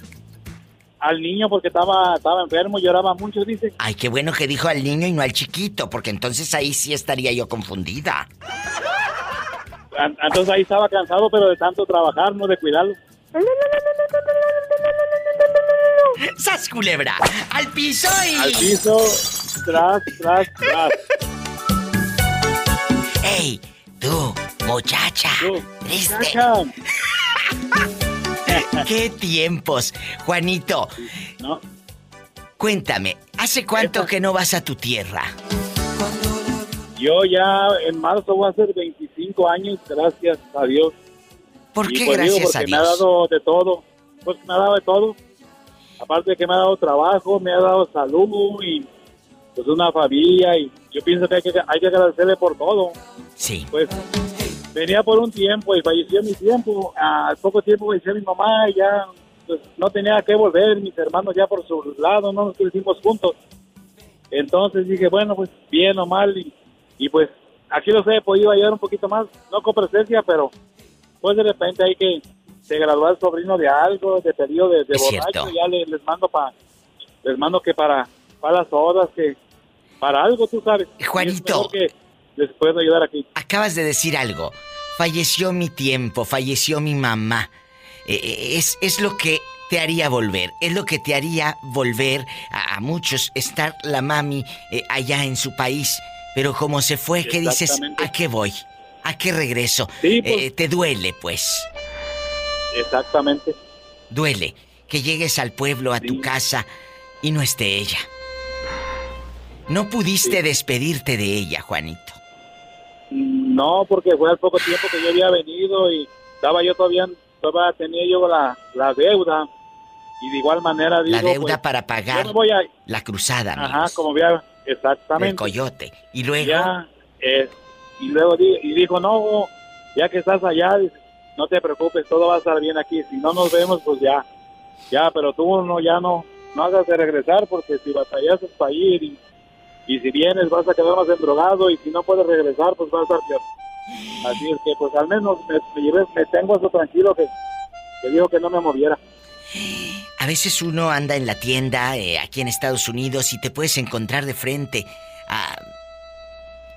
Al niño porque estaba, estaba enfermo, lloraba mucho, dice. Ay, qué bueno que dijo al niño y no al chiquito, porque entonces ahí sí estaría yo confundida. Entonces ahí estaba cansado, pero de tanto trabajar, no de cuidarlo. ¡Sas culebra! ¡Al piso y... Al piso, tras, tras, tras. ¡Ey! Tú, muchacha. triste. ¡Qué tiempos! Juanito. No. Cuéntame, ¿hace cuánto que no vas a tu tierra? Yo ya en marzo voy a hacer 25 años, gracias a Dios. ¿Por qué pues digo, gracias a porque me ha Dios? dado de todo. Pues me ha dado de todo. Aparte de que me ha dado trabajo, me ha dado salud y pues una familia y yo pienso que hay que, hay que agradecerle por todo. Sí. Pues venía por un tiempo y falleció mi tiempo. Al poco tiempo falleció mi mamá y ya pues no tenía que volver. Mis hermanos ya por su lado no nos crecimos juntos. Entonces dije, bueno, pues bien o mal y, y pues aquí los he podido ayudar un poquito más, no con presencia, pero pues de repente hay que se graduó el sobrino de algo, de periodo de, de borracho, cierto. ya le- les mando para les mando que para para las horas que para algo tú sabes. Juanito. que les puedo ayudar aquí. Acabas de decir algo. Falleció mi tiempo, falleció mi mamá. Eh, eh, es, es lo que te haría volver, es lo que te haría volver a, a muchos, estar la mami eh, allá en su país. Pero como se fue, ¿qué dices? ¿A qué voy? ¿A qué regreso? Sí, pues. Eh, te duele, pues. Exactamente. Duele que llegues al pueblo, a tu casa, y no esté ella. No pudiste despedirte de ella, Juanito. No, porque fue al poco tiempo que yo había venido y estaba yo todavía, todavía tenía yo la, la deuda y de igual manera digo, La deuda pues, para pagar me voy a, la cruzada, ajá, amigos, como había, exactamente. coyote. Y luego, Ya, eh, y luego di- y dijo, no, ya que estás allá, no te preocupes, todo va a estar bien aquí. Si no nos vemos, pues ya, ya, pero tú no, ya no, no hagas de regresar porque si batallas es para ir y, y si vienes vas a quedar más endrogado y si no puedes regresar, pues vas a estar peor. Así es que, pues al menos me, me, me tengo eso tranquilo que, que dijo que no me moviera. a veces uno anda en la tienda eh, aquí en Estados Unidos y te puedes encontrar de frente a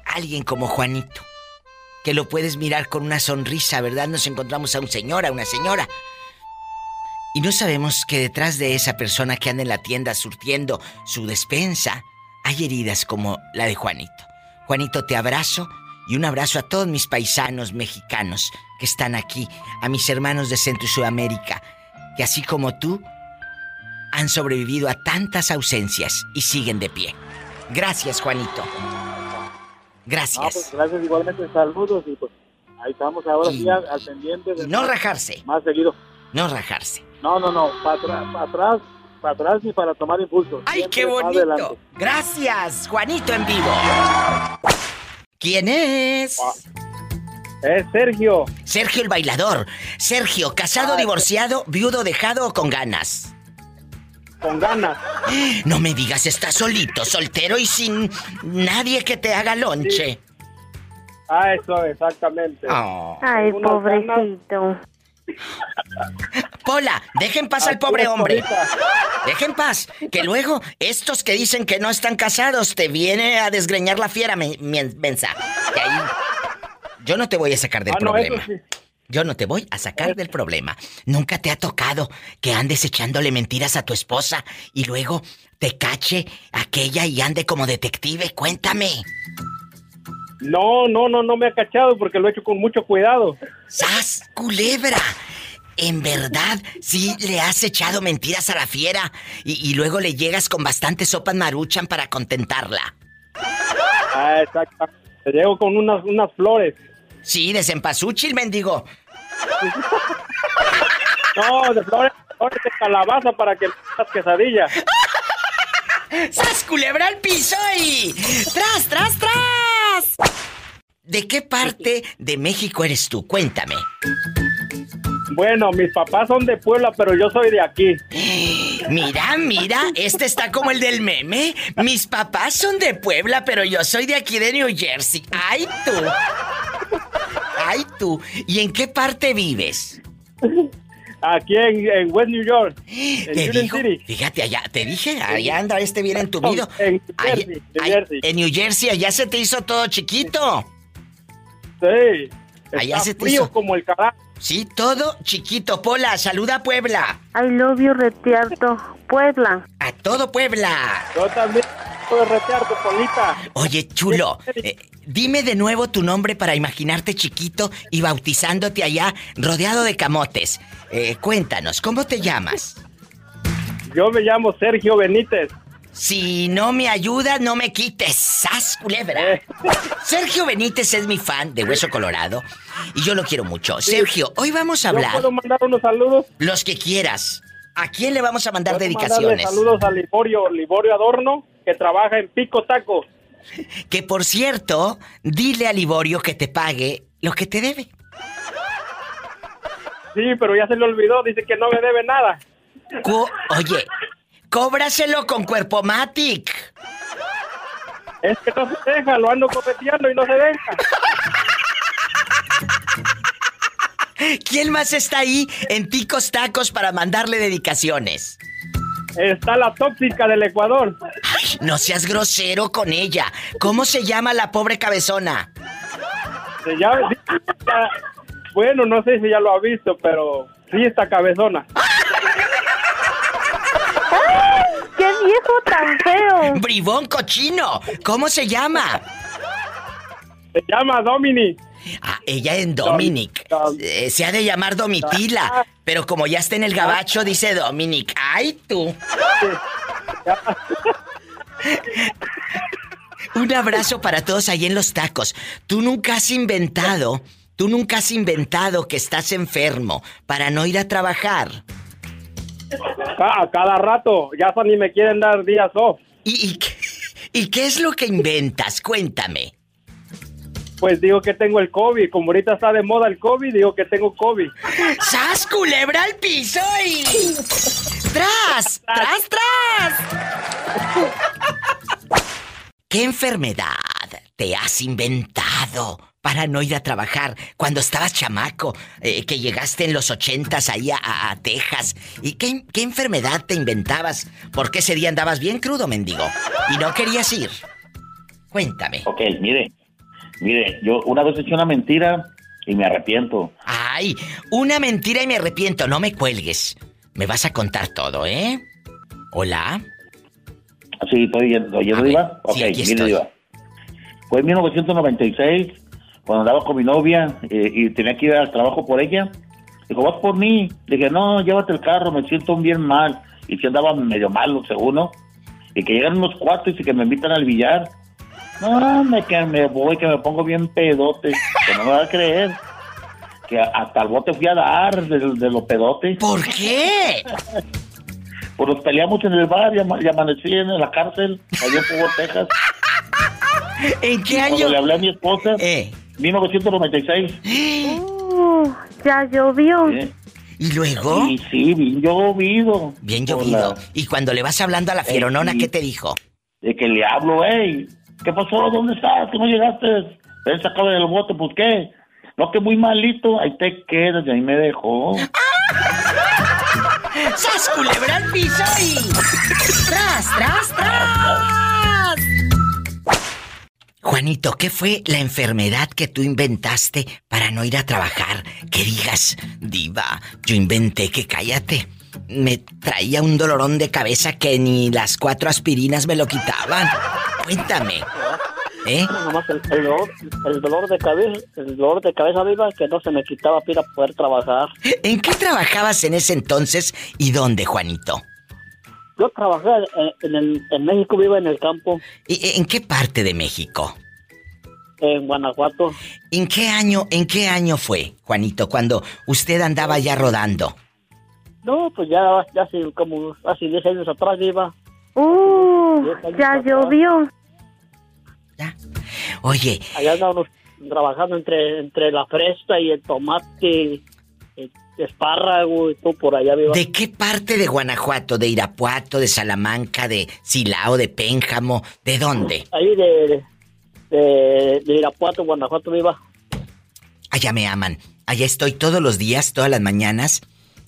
alguien como Juanito. Que lo puedes mirar con una sonrisa, ¿verdad? Nos encontramos a un señor, a una señora. Y no sabemos que detrás de esa persona que anda en la tienda surtiendo su despensa, hay heridas como la de Juanito. Juanito, te abrazo y un abrazo a todos mis paisanos mexicanos que están aquí, a mis hermanos de Centro y Sudamérica, que así como tú, han sobrevivido a tantas ausencias y siguen de pie. Gracias, Juanito. Gracias. pues gracias igualmente, saludos y pues ahí estamos ahora sí al, al pendiente. de no rajarse. Más seguido. No rajarse. No, no, no, para atrás, para atrás, para atrás ni para tomar impulso. ¡Ay, Siempre qué bonito! adelante. Gracias, Juanito en vivo. ¿Quién es? Es Sergio. Sergio el bailador. Sergio, casado, divorciado, viudo, dejado o con ganas. Con ganas. No me digas, estás solito, soltero y sin nadie que te haga lonche. Ah, eso, exactamente. Oh. Ay, pobrecito. Pola, dejen paz al pobre hombre. Dejen paz. Que luego estos que dicen que no están casados te viene a desgreñar la fiera, me- men- mensa. Que ahí- Yo no te voy a sacar del Ah, no, eso problema. sí. Yo no te voy a sacar del problema. Nunca te ha tocado que andes echándole mentiras a tu esposa y luego te cache aquella y ande como detective. Cuéntame. No, no, no, no me ha cachado porque lo he hecho con mucho cuidado. ¡Sas, culebra! En verdad, sí le has echado mentiras a la fiera y, y luego le llegas con bastante sopa maruchan para contentarla. Ah, exacto. Te llego con unas, unas flores. Sí, de cempasúchil, mendigo. No, de flores, flores de calabaza para que las quesadillas. ¡Sas culebra al piso y... ¡Tras, tras, tras! ¿De qué parte de México eres tú? Cuéntame. Bueno, mis papás son de Puebla, pero yo soy de aquí. Mira, mira, este está como el del meme. Mis papás son de Puebla, pero yo soy de aquí de New Jersey. ¡Ay, tú! ¡Ay, tú! ¿Y en qué parte vives? Aquí en, en West New York. En Te Union digo, City. fíjate allá, te dije, allá anda este bien entumido. En New Allá- Jersey, New ay- Jersey. en New Jersey, allá se te hizo todo chiquito. Sí. Allá Está se te frío hizo. como el carajo. Sí, todo chiquito. Pola, saluda a Puebla. I love you, Retiarto. Puebla. A todo Puebla. Yo también puedo polita. Oye, chulo, eh, dime de nuevo tu nombre para imaginarte chiquito y bautizándote allá, rodeado de camotes. Eh, cuéntanos, ¿cómo te llamas? Yo me llamo Sergio Benítez. Si no me ayudas, no me quites. ¡Sas, culebra! Sergio Benítez es mi fan de Hueso Colorado y yo lo quiero mucho. Sergio, hoy vamos a ¿Yo hablar puedo mandar unos saludos? los que quieras. ¿A quién le vamos a mandar dedicaciones? saludos a Liborio, Liborio Adorno, que trabaja en Pico Taco. Que por cierto, dile a Liborio que te pague lo que te debe. Sí, pero ya se le olvidó, dice que no me debe nada. Co- Oye, cóbraselo con Cuerpo Matic. Es que no se deja, lo ando copeteando y no se deja. ¿Quién más está ahí en Ticos Tacos para mandarle dedicaciones? Está la tóxica del Ecuador. Ay, no seas grosero con ella. ¿Cómo se llama la pobre cabezona? Se llama- bueno, no sé si ya lo ha visto, pero sí está cabezona. ¡Qué viejo tan feo! Bribón cochino. ¿Cómo se llama? Se llama Domini. Ah, ella en Dominic. Eh, se ha de llamar Domitila. Pero como ya está en el gabacho, dice Dominic. ¡Ay, tú! Un abrazo para todos ahí en los tacos. Tú nunca has inventado, tú nunca has inventado que estás enfermo para no ir a trabajar. Ca- cada rato, ya ni me quieren dar días off. ¿Y, y, qué, y qué es lo que inventas? Cuéntame. Pues digo que tengo el COVID. Como ahorita está de moda el COVID, digo que tengo COVID. ¡Sas, culebra al piso y... ¡Tras! ¡Tras, tras! ¿Qué enfermedad te has inventado para no ir a trabajar cuando estabas chamaco? eh, que llegaste en los ochentas ahí a, a- a Texas. ¿Y qué, qué enfermedad te inventabas? Porque ese día andabas bien crudo, mendigo. Y no querías ir. Cuéntame. Ok, mire, mire, yo una vez he hecho una mentira y me arrepiento. Ay, una mentira y me arrepiento. No me cuelgues. Me vas a contar todo, ¿eh? Hola. Sí, estoy oyendo, ¿oyendo, Diva? Ok, sí, aquí mire. Diva. Fue en 1996, cuando andaba con mi novia eh, y tenía que ir al trabajo por ella. Dijo, vas por mí. Dije, no, llévate el carro, me siento bien mal. Y que andaba medio malo, según, ¿no? Y que llegan unos cuates y que me invitan al billar. No, me, que me voy, que me pongo bien pedote. Que no me va a creer. Que hasta el bote fui a dar de, de los pedotes. ¿Por qué? Pues nos peleamos en el bar y, ama- y amanecí en la cárcel, allá en Fort Texas. ¿En qué Cuando año? le hablé a mi esposa, Eh. 1996. Uh, ya llovió. ¿Y luego? Sí, sí, bien llovido. Bien llovido. Y cuando le vas hablando a la fieronona, sí. ¿qué te dijo? De que le hablo, hey, ¿qué pasó? ¿Dónde estás? ¿Cómo llegaste? Ven, sacado del bote, pues qué. No, que muy malito, ahí te quedas, y ahí me dejó. ¡Sas, culebra al piso. ¡Tras, tras, tras! Juanito, ¿qué fue la enfermedad que tú inventaste para no ir a trabajar? Que digas, diva, yo inventé que cállate. Me traía un dolorón de cabeza que ni las cuatro aspirinas me lo quitaban. Cuéntame. ¿Eh? Nomás el, el dolor, el dolor de cabeza, el dolor de cabeza viva que no se me quitaba para poder trabajar. ¿En qué trabajabas en ese entonces y dónde, Juanito? Yo trabajé en, en, el- en México, vivo en el campo, ¿Y en qué parte de México? en Guanajuato. ¿En qué año, en qué año fue, Juanito, cuando usted andaba ya rodando? No, pues ya, ya hace como hace 10 años atrás iba. Uh, ya llovió. Oye, Allá andábamos trabajando entre, entre la fresa y el tomate, el espárrago y todo por allá viva. ¿de qué parte de Guanajuato? ¿De Irapuato, de Salamanca, de Silao, de Pénjamo? ¿De dónde? Ahí de, de, de Irapuato, Guanajuato viva. Allá me aman. Allá estoy todos los días, todas las mañanas,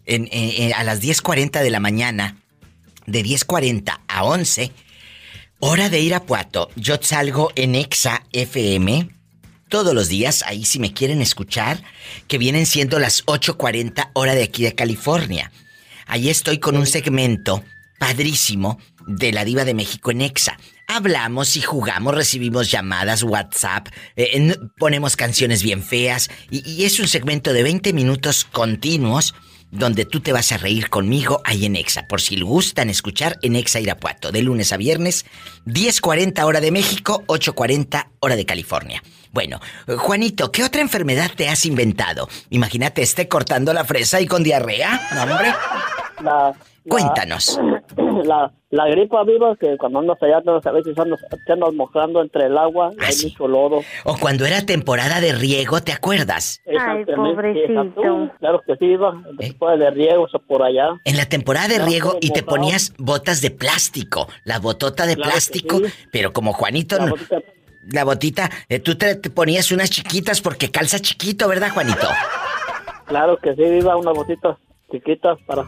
en, en- en- a las 10.40 de la mañana, de 10.40 a 11, hora de Irapuato. Yo salgo en Exa FM todos los días, ahí si me quieren escuchar, que vienen siendo las 8.40 hora de aquí de California. Ahí estoy con un segmento padrísimo de la diva de México en Exa. Hablamos y jugamos, recibimos llamadas, WhatsApp, eh, ponemos canciones bien feas y, y es un segmento de 20 minutos continuos donde tú te vas a reír conmigo ahí en Exa. Por si gustan escuchar en Exa Irapuato, de lunes a viernes, 10.40 hora de México, 8.40 hora de California. Bueno, Juanito, ¿qué otra enfermedad te has inventado? Imagínate esté cortando la fresa y con diarrea. No, hombre. Cuéntanos. La, la gripa viva, que cuando andas allá, no, a veces andas, te andas mojando entre el agua, Ah, hay mucho lodo. O cuando era temporada de riego, ¿te acuerdas? Exactamente, exacto. Claro que sí, iba. Después de riego, eso por allá. En la temporada de riego y te ponías botas de plástico, la botota de Claro plástico, sí. pero como Juanito La no- botita- la botita, eh, tú te, te ponías unas chiquitas porque calza chiquito, ¿verdad, Juanito? Claro que sí, iba unas botitas chiquitas para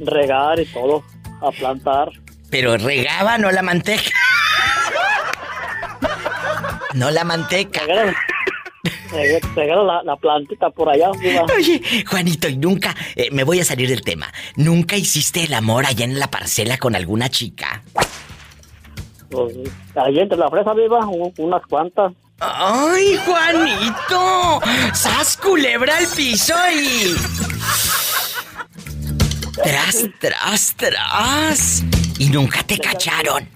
regar y todo, a plantar. Pero regaba, no la manteca. No la manteca. Reg- Regaron la, la plantita por allá, viva. Oye, Juanito, y nunca, eh, me voy a salir del tema, ¿nunca hiciste el amor allá en la parcela con alguna chica? Pues, ahí entre la fresa viva, un- unas cuantas. ¡Ay, Juanito! ¡Sas culebra al piso y... Tras, tras, tras. Y nunca te cacharon.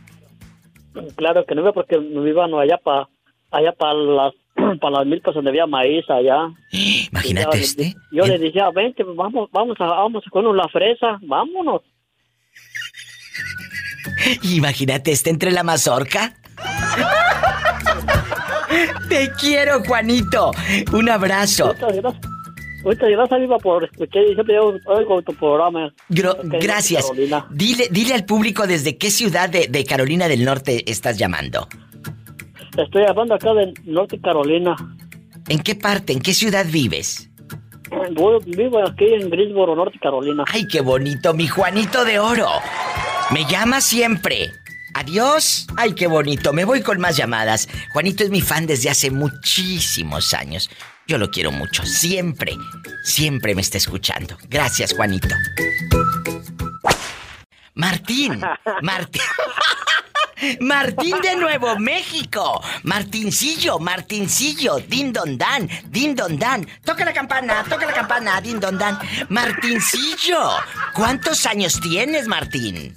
Claro que no iba porque me iban allá para allá para las para las milpas donde había maíz allá. Imagínate yo- este. Yo le decía, vente, vamos, vamos a, vamos a comernos la fresa, vámonos. Imagínate este entre la mazorca. Te quiero, Juanito. Un abrazo. Muchas gracias. Muchas gracias, Viva, por escuchar. Siempre oigo tu programa. Gro- gracias. Carolina. Dile, dile al público desde qué ciudad de, de Carolina del Norte estás llamando. Estoy hablando acá de Norte Carolina. ¿En qué parte, en qué ciudad vives? Voy- vivo aquí en Greensboro, Norte Carolina. Ay, qué bonito, mi Juanito de Oro. Me llama siempre. Adiós. Ay, qué bonito. Me voy con más llamadas. Juanito es mi fan desde hace muchísimos años. Yo lo quiero mucho. Siempre, siempre me está escuchando. Gracias, Juanito. Martín. Martín. Martín de Nuevo México. Martincillo, Martincillo. Din don dan, din don dan. Toca la campana, toca la campana, din don dan. Martincillo. ¿Cuántos años tienes, Martín?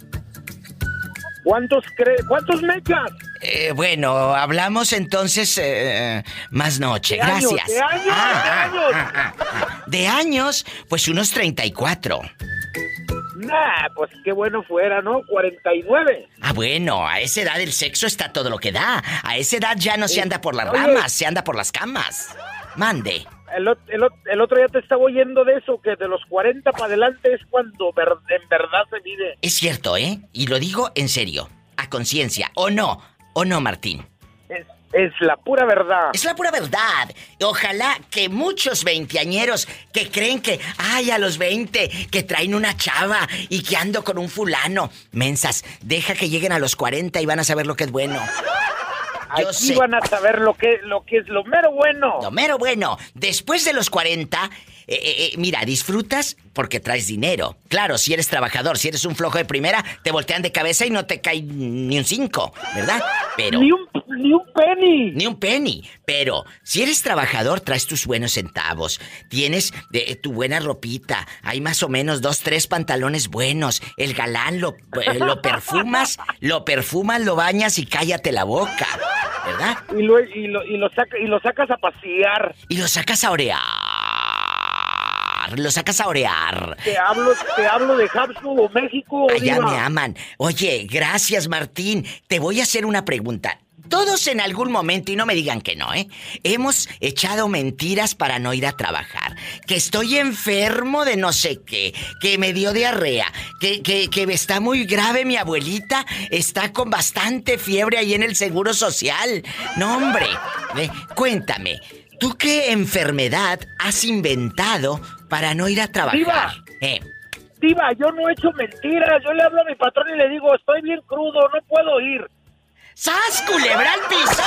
¿Cuántos cree, cuántos mechas? Eh, bueno, hablamos entonces eh, más noche. ¿De años, Gracias. de años, Ah, de ah, años? ah, ah, ah. De años, pues unos 34. Nah, pues qué bueno fuera, ¿no? 49. Ah, bueno, a esa edad el sexo está todo lo que da. A esa edad ya no se anda por las Oye. ramas, se anda por las camas. Mande. El otro día te estaba oyendo de eso, que de los 40 para adelante es cuando ver- en verdad se mide. Es cierto, ¿eh? Y lo digo en serio, a conciencia. ¿O no? ¿O no, Martín? Es, es la pura verdad. Es la pura verdad. Ojalá que muchos veinteañeros que creen que, ay, a los 20, que traen una chava y que ando con un fulano. Mensas, deja que lleguen a los 40 y van a saber lo que es bueno. Yo Aquí sé. van a saber lo que, lo que es lo mero bueno. Lo mero bueno, después de los 40, eh, eh, eh, mira, disfrutas porque traes dinero. Claro, si eres trabajador, si eres un flojo de primera, te voltean de cabeza y no te cae ni un 5, ¿verdad? Pero... Ni un, ni un penny. Ni un penny. Pero si eres trabajador, traes tus buenos centavos. Tienes eh, tu buena ropita. Hay más o menos dos, tres pantalones buenos. El galán lo, eh, lo perfumas, lo perfumas, lo bañas y cállate la boca. ¿verdad? Y lo, y lo, y lo, saca, y lo sacas a pasear. Y lo sacas a orear. Lo sacas a orear. Te hablo, te hablo de Habsburgo, México. Allá diva. me aman. Oye, gracias Martín. Te voy a hacer una pregunta. Todos en algún momento, y no me digan que no, ¿eh? Hemos echado mentiras para no ir a trabajar. Que estoy enfermo de no sé qué, que me dio diarrea, que, que, que está muy grave mi abuelita, está con bastante fiebre ahí en el Seguro Social. No, hombre, cuéntame, ¿tú qué enfermedad has inventado para no ir a trabajar? Diva. Eh, Diva, yo no he hecho mentiras. Yo le hablo a mi patrón y le digo, estoy bien crudo, no puedo ir. ¡Sas, culebra al piso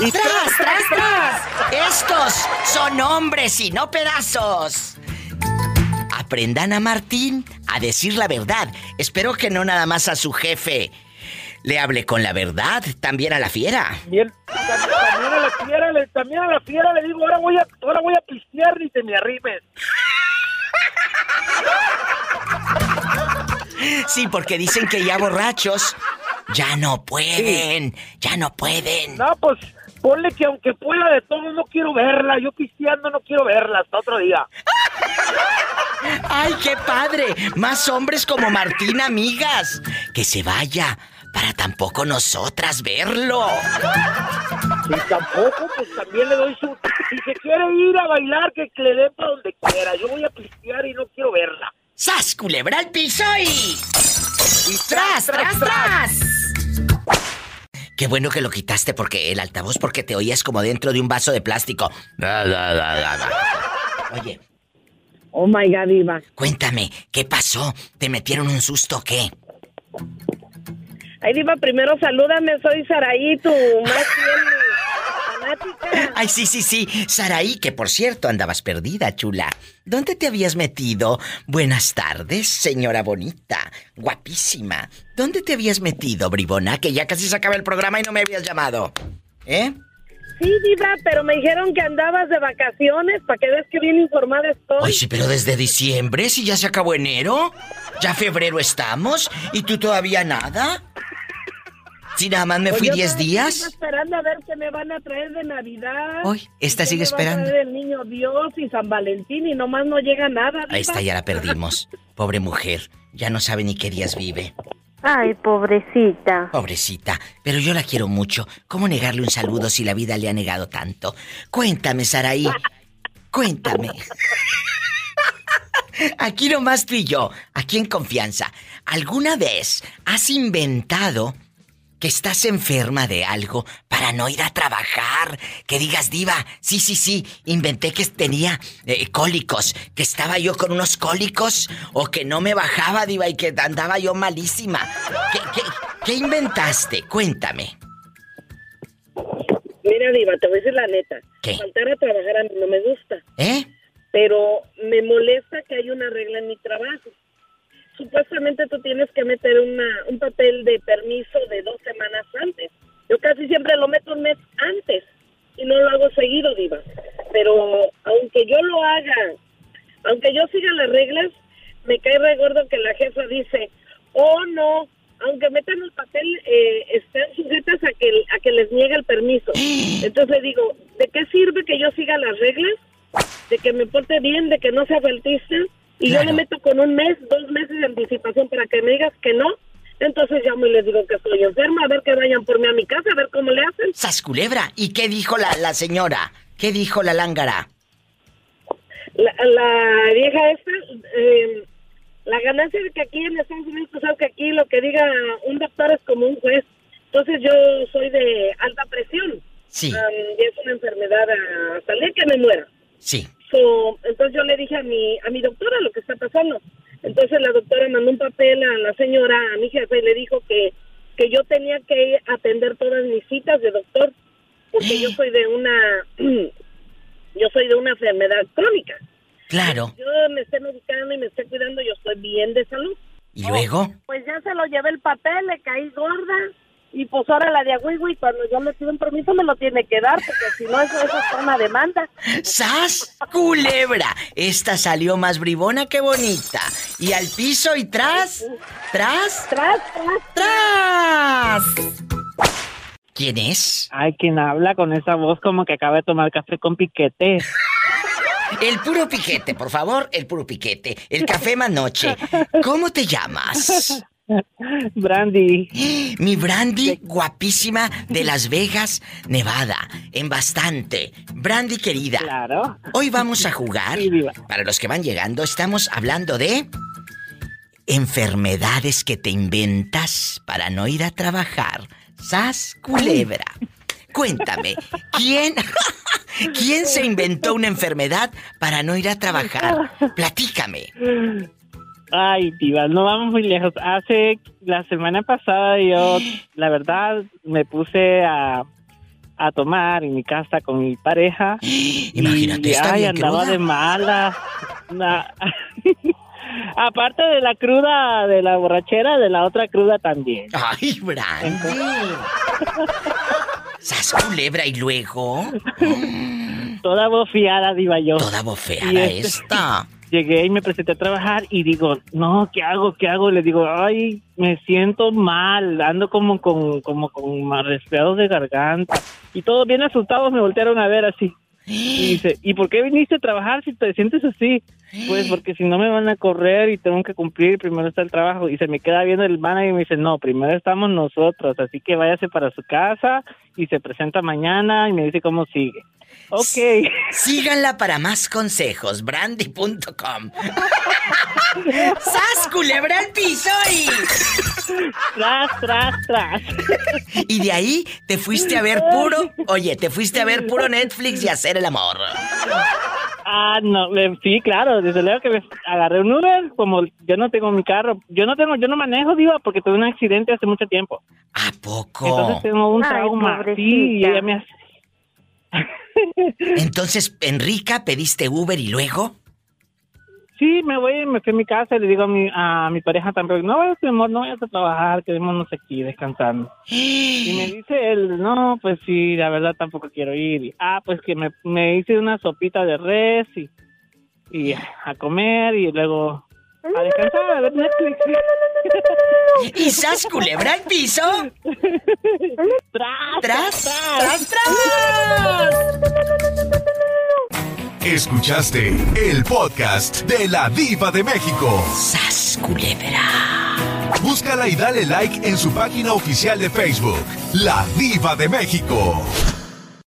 y... ¡Tras, tras, tras! Estos son hombres y no pedazos. Aprendan a Martín a decir la verdad. Espero que no nada más a su jefe le hable con la verdad, también a la fiera. Bien, también, también a la fiera, le, también a la fiera le digo, ahora voy a, ahora voy a pistear ni te me arrimes. Sí, porque dicen que ya borrachos ya no pueden, ya no pueden. No, pues ponle que aunque pueda de todo, no quiero verla. Yo pisteando no quiero verla hasta otro día. ¡Ay, qué padre! Más hombres como Martín, amigas. Que se vaya para tampoco nosotras verlo. Si tampoco, pues también le doy su... Si se quiere ir a bailar, que le den para donde quiera. Yo voy a pistear y no quiero verla. ¡Sas, culebra al piso y... y tras, tras, tras! Qué bueno que lo quitaste porque el altavoz porque te oías como dentro de un vaso de plástico. Oye, Oh my God, Diva. cuéntame, ¿qué pasó? ¿Te metieron un susto o qué? Ay, Diva, primero salúdame, soy Saraí, tu más fiel Ay, sí, sí, sí. Saraí, que por cierto andabas perdida, chula. ¿Dónde te habías metido? Buenas tardes, señora bonita, guapísima. ¿Dónde te habías metido, bribona? Que ya casi se acaba el programa y no me habías llamado. ¿Eh? Sí, Diva, pero me dijeron que andabas de vacaciones, para que veas que bien informada estoy. Ay, sí, pero desde diciembre, si ya se acabó enero. Ya febrero estamos y tú todavía nada. Si nada más me Pues fui yo 10 todavía días. Estoy esperando a ver qué me van a traer de Navidad. Hoy, esta ¿Qué sigue esperando. traer el niño Dios y San Valentín y nomás no llega nada. Diva. Ahí está, ya la perdimos. Pobre mujer, ya no sabe ni qué días vive. Ay, pobrecita. Pobrecita, pero yo la quiero mucho. ¿Cómo negarle un saludo si la vida le ha negado tanto? Cuéntame, Saraí. Cuéntame. Aquí nomás tú y yo, aquí en confianza. ¿Alguna vez has inventado que estás enferma de algo para no ir a trabajar? Que digas, diva, sí, sí, sí, inventé que tenía eh, cólicos, que estaba yo con unos cólicos o que no me bajaba, diva, y que andaba yo malísima. ¿Qué, qué, qué inventaste? Cuéntame. Mira, Diva, te voy a decir la neta. ¿Qué? Faltar a trabajar a mí no me gusta. ¿Eh? Pero me molesta que hay una regla en mi trabajo. Supuestamente tú tienes que meter una, un papel de permiso de dos semanas antes. Yo casi siempre lo meto un mes antes y no lo hago seguido, Diva. Pero aunque yo lo haga, aunque yo siga las reglas, me cae re gordo que la jefa dice, oh no, aunque metan el papel, eh, están sujetas a que, a que les niegue el permiso. Entonces le digo, ¿de qué sirve que yo siga las reglas? De que me porte bien, de que no sea faltista. Y yo le meto con un mes, dos meses de anticipación para que me digas que no. Entonces llamo y les digo que estoy enferma, a ver que vayan por mí a mi casa, a ver cómo le hacen. ¡Sas culebra! ¿Y qué dijo la, la señora? ¿Qué dijo la lángara? La, la vieja esta, eh, la ganancia de que aquí en Estados Unidos, tú sabes que aquí lo que diga un doctor es como un juez. Entonces yo soy de alta presión. Sí. Y es una enfermedad ah, hasta el día que me muera. Sí. So, entonces yo le dije a mi, a mi doctora lo que está pasando. Entonces la doctora mandó un papel a la señora, a mi jefe, y le dijo que, que yo tenía que atender todas mis citas de doctor, porque yo soy de una, yo soy de una enfermedad crónica. Claro. Yo me esté medicando y me esté cuidando, yo estoy bien de salud. ¿Y luego? Pues ya se lo llevé el papel, le caí gorda. Y pues ahora la de Agüigüi, cuando yo le pido un permiso, me lo tiene que dar, porque si no, eso, eso es una demanda. ¡Sas! ¡Culebra! Esta salió más bribona que bonita. Y al piso y tras. ¿Tras? ¡Tras, tras! ¿Quién es? Ay, ¿quién habla con esa voz como que acaba de tomar café con piquete? El puro piquete, por favor, el puro piquete. El café más noche. ¿Cómo te llamas? Brandy. Mi Brandy, guapísima de Las Vegas, Nevada, en bastante. Brandy querida. Claro. Hoy vamos a jugar. Para los que van llegando, estamos hablando de enfermedades que te inventas para no ir a trabajar. Sas culebra. Cuéntame, ¿quién quién se inventó una enfermedad para no ir a trabajar? Platícame. Ay, diva, no vamos muy lejos. Hace la semana pasada yo, la verdad, me puse a, a tomar en mi casa con mi pareja. Imagínate, y, está ay, bien andaba cruda. de mala. Aparte de la cruda, de la borrachera, de la otra cruda también. Ay, Brandy. Sas culebra y luego. Toda bofeada, diva yo. Toda bofeada este- esta. Llegué y me presenté a trabajar y digo, no, ¿qué hago? ¿Qué hago? Le digo, ay, me siento mal, ando como con, como con resfriados de garganta. Y todos bien asustados me voltearon a ver así. Y dice, ¿y por qué viniste a trabajar si te sientes así? Pues porque si no me van a correr y tengo que cumplir, primero está el trabajo. Y se me queda viendo el manager y me dice, no, primero estamos nosotros, así que váyase para su casa y se presenta mañana y me dice cómo sigue. Ok. Síganla para más consejos, brandy.com. ¡Sas, culebra al piso y... Tras, tras, tras. Y de ahí te fuiste a ver puro... Oye, te fuiste a ver puro Netflix y a hacer el amor. Ah, no, sí, claro, desde luego que me agarré un Uber, como yo no tengo mi carro, yo no tengo, yo no manejo, diva, porque tuve un accidente hace mucho tiempo. ¿A poco? Entonces tengo un Ay, trauma. pobrecita. Sí, y ella me hace- Entonces, Enrica, pediste Uber y luego... Sí, me voy, me fui a mi casa y le digo a mi, a mi pareja también, no vayas, mi amor, no vayas a trabajar, quedémonos aquí descansando. Y me dice él, no, pues sí, la verdad tampoco quiero ir. Y, ah, pues que me, me hice una sopita de res y, y a comer y luego a descansar, a ver Netflix. ¿Y sas, culebra al piso? ¡Tras, tras, tras, tras! Escuchaste el podcast de la Diva de México. ¡Sas, culebra! Búscala y dale like en su página oficial de Facebook, La Diva de México.